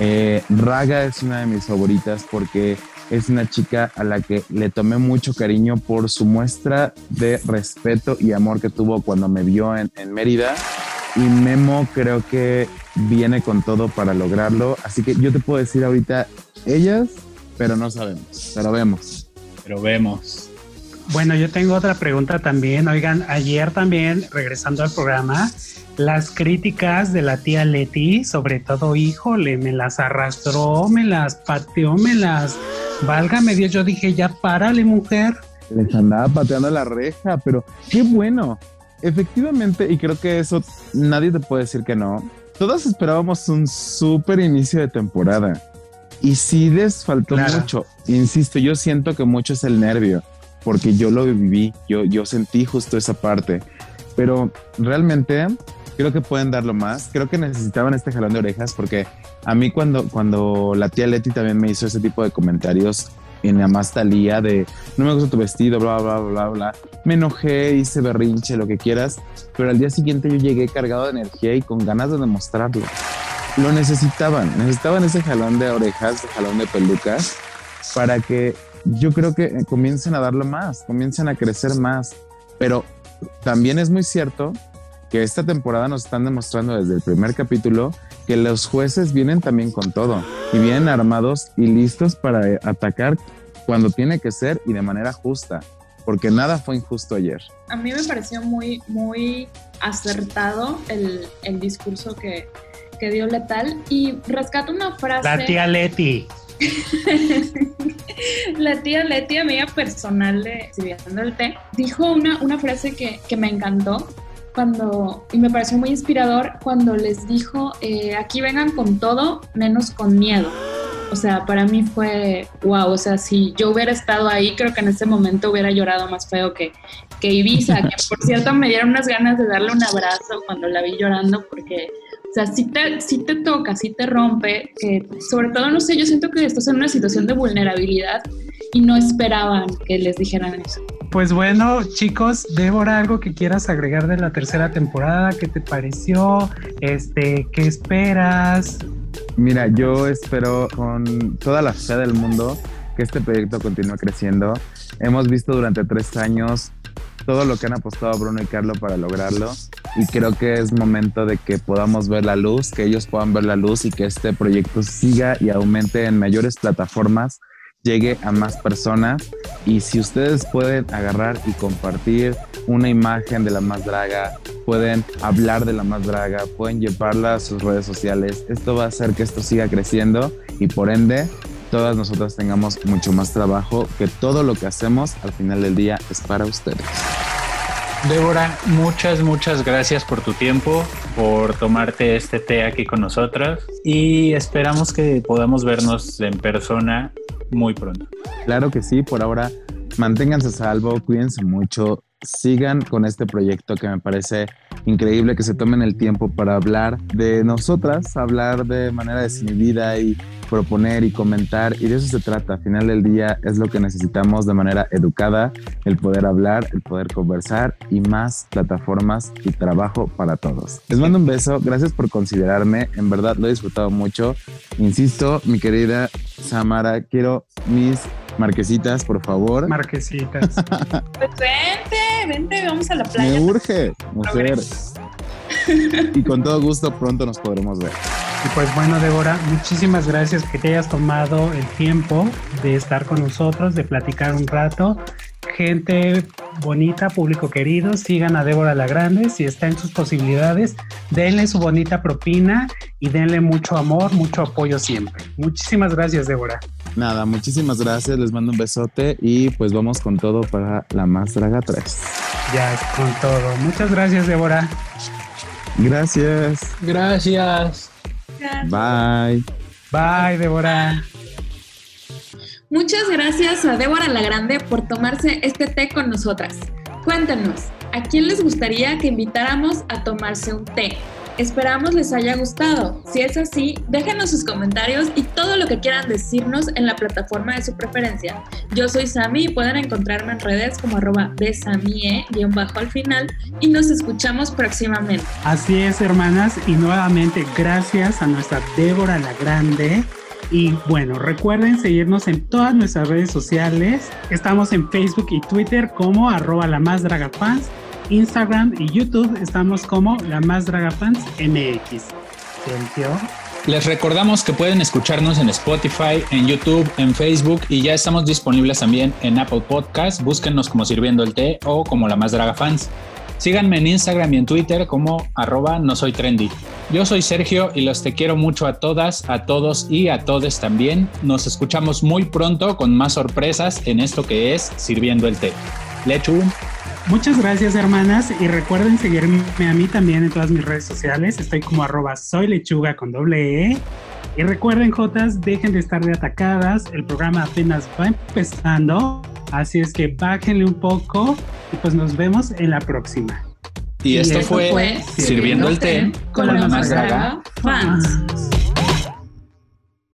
Eh, Raga es una de mis favoritas porque es una chica a la que le tomé mucho cariño por su muestra de respeto y amor que tuvo cuando me vio en, en Mérida. Y Memo creo que viene con todo para lograrlo. Así que yo te puedo decir ahorita ellas, pero no sabemos, pero vemos. Pero vemos. Bueno, yo tengo otra pregunta también. Oigan, ayer también, regresando al programa, las críticas de la tía Leti, sobre todo, híjole, me las arrastró, me las pateó, me las... Válgame Dios, yo dije, ya párale, mujer. Les andaba pateando la reja, pero qué bueno. Efectivamente, y creo que eso nadie te puede decir que no. Todos esperábamos un súper inicio de temporada. Y sí les faltó claro. mucho. Insisto, yo siento que mucho es el nervio porque yo lo viví, yo, yo sentí justo esa parte. Pero realmente creo que pueden darlo más. Creo que necesitaban este jalón de orejas porque a mí cuando, cuando la tía Leti también me hizo ese tipo de comentarios en la más talía de no me gusta tu vestido, bla, bla, bla, bla, me enojé, hice berrinche, lo que quieras, pero al día siguiente yo llegué cargado de energía y con ganas de demostrarlo. Lo necesitaban, necesitaban ese jalón de orejas, ese jalón de pelucas para que yo creo que comiencen a darlo más, comiencen a crecer más. Pero también es muy cierto que esta temporada nos están demostrando desde el primer capítulo que los jueces vienen también con todo y vienen armados y listos para atacar cuando tiene que ser y de manera justa, porque nada fue injusto ayer. A mí me pareció muy, muy acertado el, el discurso que, que dio Letal y rescato una frase. La tía Leti. la tía Leti, amiga personal de Sirviendo el Té, dijo una, una frase que, que, me encantó cuando, y me pareció muy inspirador cuando les dijo, eh, aquí vengan con todo, menos con miedo. O sea, para mí fue wow, o sea, si yo hubiera estado ahí, creo que en ese momento hubiera llorado más feo que, que Ibiza, que por cierto me dieron unas ganas de darle un abrazo cuando la vi llorando porque o sea, sí te, sí te toca, sí te rompe, sobre todo, no sé, yo siento que estás en una situación de vulnerabilidad y no esperaban que les dijeran eso. Pues bueno, chicos, Débora, algo que quieras agregar de la tercera temporada, ¿qué te pareció? Este, ¿qué esperas? Mira, yo espero con toda la fe del mundo que este proyecto continúe creciendo. Hemos visto durante tres años todo lo que han apostado Bruno y Carlos para lograrlo y creo que es momento de que podamos ver la luz, que ellos puedan ver la luz y que este proyecto siga y aumente en mayores plataformas, llegue a más personas y si ustedes pueden agarrar y compartir una imagen de la más draga, pueden hablar de la más draga, pueden llevarla a sus redes sociales, esto va a hacer que esto siga creciendo y por ende todas nosotras tengamos mucho más trabajo, que todo lo que hacemos al final del día es para ustedes. Débora, muchas, muchas gracias por tu tiempo, por tomarte este té aquí con nosotras y esperamos que podamos vernos en persona muy pronto. Claro que sí, por ahora manténganse a salvo, cuídense mucho, sigan con este proyecto que me parece increíble que se tomen el tiempo para hablar de nosotras, hablar de manera desinhibida y proponer y comentar y de eso se trata. Al final del día es lo que necesitamos de manera educada, el poder hablar, el poder conversar y más plataformas y trabajo para todos. Les mando un beso, gracias por considerarme, en verdad lo he disfrutado mucho. Insisto, mi querida Samara, quiero mis marquesitas, por favor. Marquesitas. pues vente, vente, vamos a la playa. Me urge, mujer. y con todo gusto pronto nos podremos ver. Y pues bueno, Débora, muchísimas gracias que te hayas tomado el tiempo de estar con nosotros, de platicar un rato. Gente bonita, público querido, sigan a Débora la Grande, si está en sus posibilidades, denle su bonita propina y denle mucho amor, mucho apoyo siempre. Muchísimas gracias, Débora. Nada, muchísimas gracias, les mando un besote y pues vamos con todo para la Más Draga 3. Ya, con todo. Muchas gracias, Débora. Gracias. Gracias. Bye. Bye, Débora. Muchas gracias a Débora la Grande por tomarse este té con nosotras. Cuéntanos, ¿a quién les gustaría que invitáramos a tomarse un té? Esperamos les haya gustado. Si es así, déjenos sus comentarios y todo lo que quieran decirnos en la plataforma de su preferencia. Yo soy Sami y pueden encontrarme en redes como arroba de bajo al final y nos escuchamos próximamente. Así es, hermanas, y nuevamente gracias a nuestra Débora la Grande. Y bueno, recuerden seguirnos en todas nuestras redes sociales. Estamos en Facebook y Twitter como arroba la más Instagram y YouTube estamos como La Más Draga Fans MX. Les recordamos que pueden escucharnos en Spotify, en YouTube, en Facebook y ya estamos disponibles también en Apple Podcast. Búsquennos como Sirviendo el Té o como La Más Draga Fans. Síganme en Instagram y en Twitter como arroba no soy trendy. Yo soy Sergio y los te quiero mucho a todas, a todos y a todes también. Nos escuchamos muy pronto con más sorpresas en esto que es Sirviendo el Té. Lechu. Muchas gracias, hermanas. Y recuerden seguirme a mí también en todas mis redes sociales. Estoy como arroba soy lechuga con doble E. Y recuerden, Jotas, dejen de estar de atacadas. El programa apenas va empezando. Así es que bájenle un poco y pues nos vemos en la próxima. Y, esto, fue, Sirviendo el té con, la más draga fans.